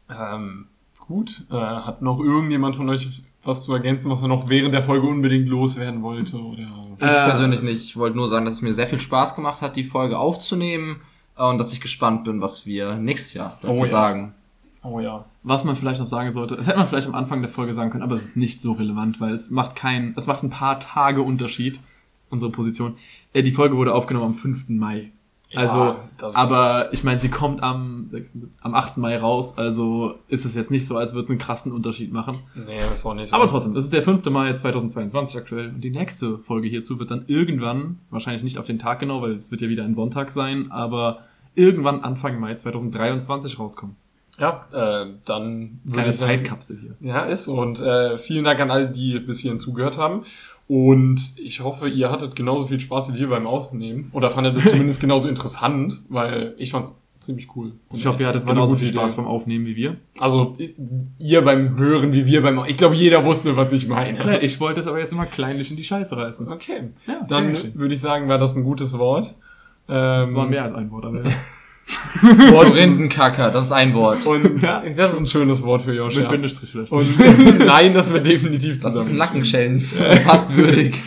[SPEAKER 1] Ähm, gut. Äh, hat noch irgendjemand von euch was zu ergänzen, was er noch während der Folge unbedingt loswerden wollte? Oder?
[SPEAKER 2] Ich persönlich nicht. Ich wollte nur sagen, dass es mir sehr viel Spaß gemacht hat, die Folge aufzunehmen äh, und dass ich gespannt bin, was wir nächstes Jahr dazu
[SPEAKER 1] Oh ja.
[SPEAKER 2] sagen.
[SPEAKER 1] Oh ja.
[SPEAKER 3] Was man vielleicht noch sagen sollte, das hätte man vielleicht am Anfang der Folge sagen können, aber es ist nicht so relevant, weil es macht kein, es macht ein paar Tage Unterschied, unsere Position. Äh, die Folge wurde aufgenommen am 5. Mai. Also,
[SPEAKER 1] Ja, das-
[SPEAKER 3] aber ich meine, sie kommt am 6., am 8. Mai raus, also ist es jetzt nicht so, als würde es einen krassen Unterschied machen.
[SPEAKER 1] Nee, ist auch nicht so.
[SPEAKER 3] Aber trotzdem, das ist der 5. Mai 2022 aktuell. Und die nächste Folge hierzu wird dann irgendwann, wahrscheinlich nicht auf den Tag genau, weil es wird ja wieder ein Sonntag sein, aber irgendwann Anfang Mai 2023 rauskommen.
[SPEAKER 1] Ja, äh, dann sagen-
[SPEAKER 3] Zeitkapsel hier.
[SPEAKER 1] Ja, ist. Und äh, vielen Dank an alle, die bis hierhin zugehört haben. Und ich hoffe, ihr hattet genauso viel Spaß wie wir beim Aufnehmen. Oder fandet es [laughs] zumindest genauso interessant, weil ich fand's ziemlich cool. Und
[SPEAKER 3] Ich hoffe, ihr hattet genauso viel Spaß
[SPEAKER 1] Idee.
[SPEAKER 3] beim Aufnehmen wie wir.
[SPEAKER 1] Also ihr beim Hören wie wir beim... Ich glaube, jeder wusste, was ich meine.
[SPEAKER 3] Ich wollte es aber jetzt immer kleinlich in die Scheiße reißen.
[SPEAKER 1] Okay,
[SPEAKER 3] Ja,
[SPEAKER 1] dann würde ich sagen, war das ein gutes Wort. Ähm,
[SPEAKER 3] Das war mehr als ein Wort, aber [laughs] [laughs]
[SPEAKER 2] Korinthenkacker, das ist ein Wort.
[SPEAKER 1] Und [laughs] das ist ein schönes Wort für Josh.
[SPEAKER 3] mit
[SPEAKER 1] Ja.
[SPEAKER 3] Bindestrich vielleicht.
[SPEAKER 1] Und [laughs] nein, das wird definitiv
[SPEAKER 2] Das ist
[SPEAKER 1] zusammen.
[SPEAKER 2] Nackenschellen. Fast würdig.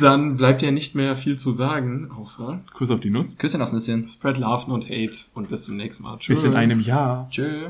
[SPEAKER 1] Dann bleibt ja nicht mehr viel zu sagen, außer
[SPEAKER 3] Kuss auf die Nuss.
[SPEAKER 2] Küsschen aufs Nüsschen.
[SPEAKER 1] spread love, not hate und bis zum nächsten Mal. Tschüss.
[SPEAKER 3] Bis in einem Jahr.
[SPEAKER 2] Tschö.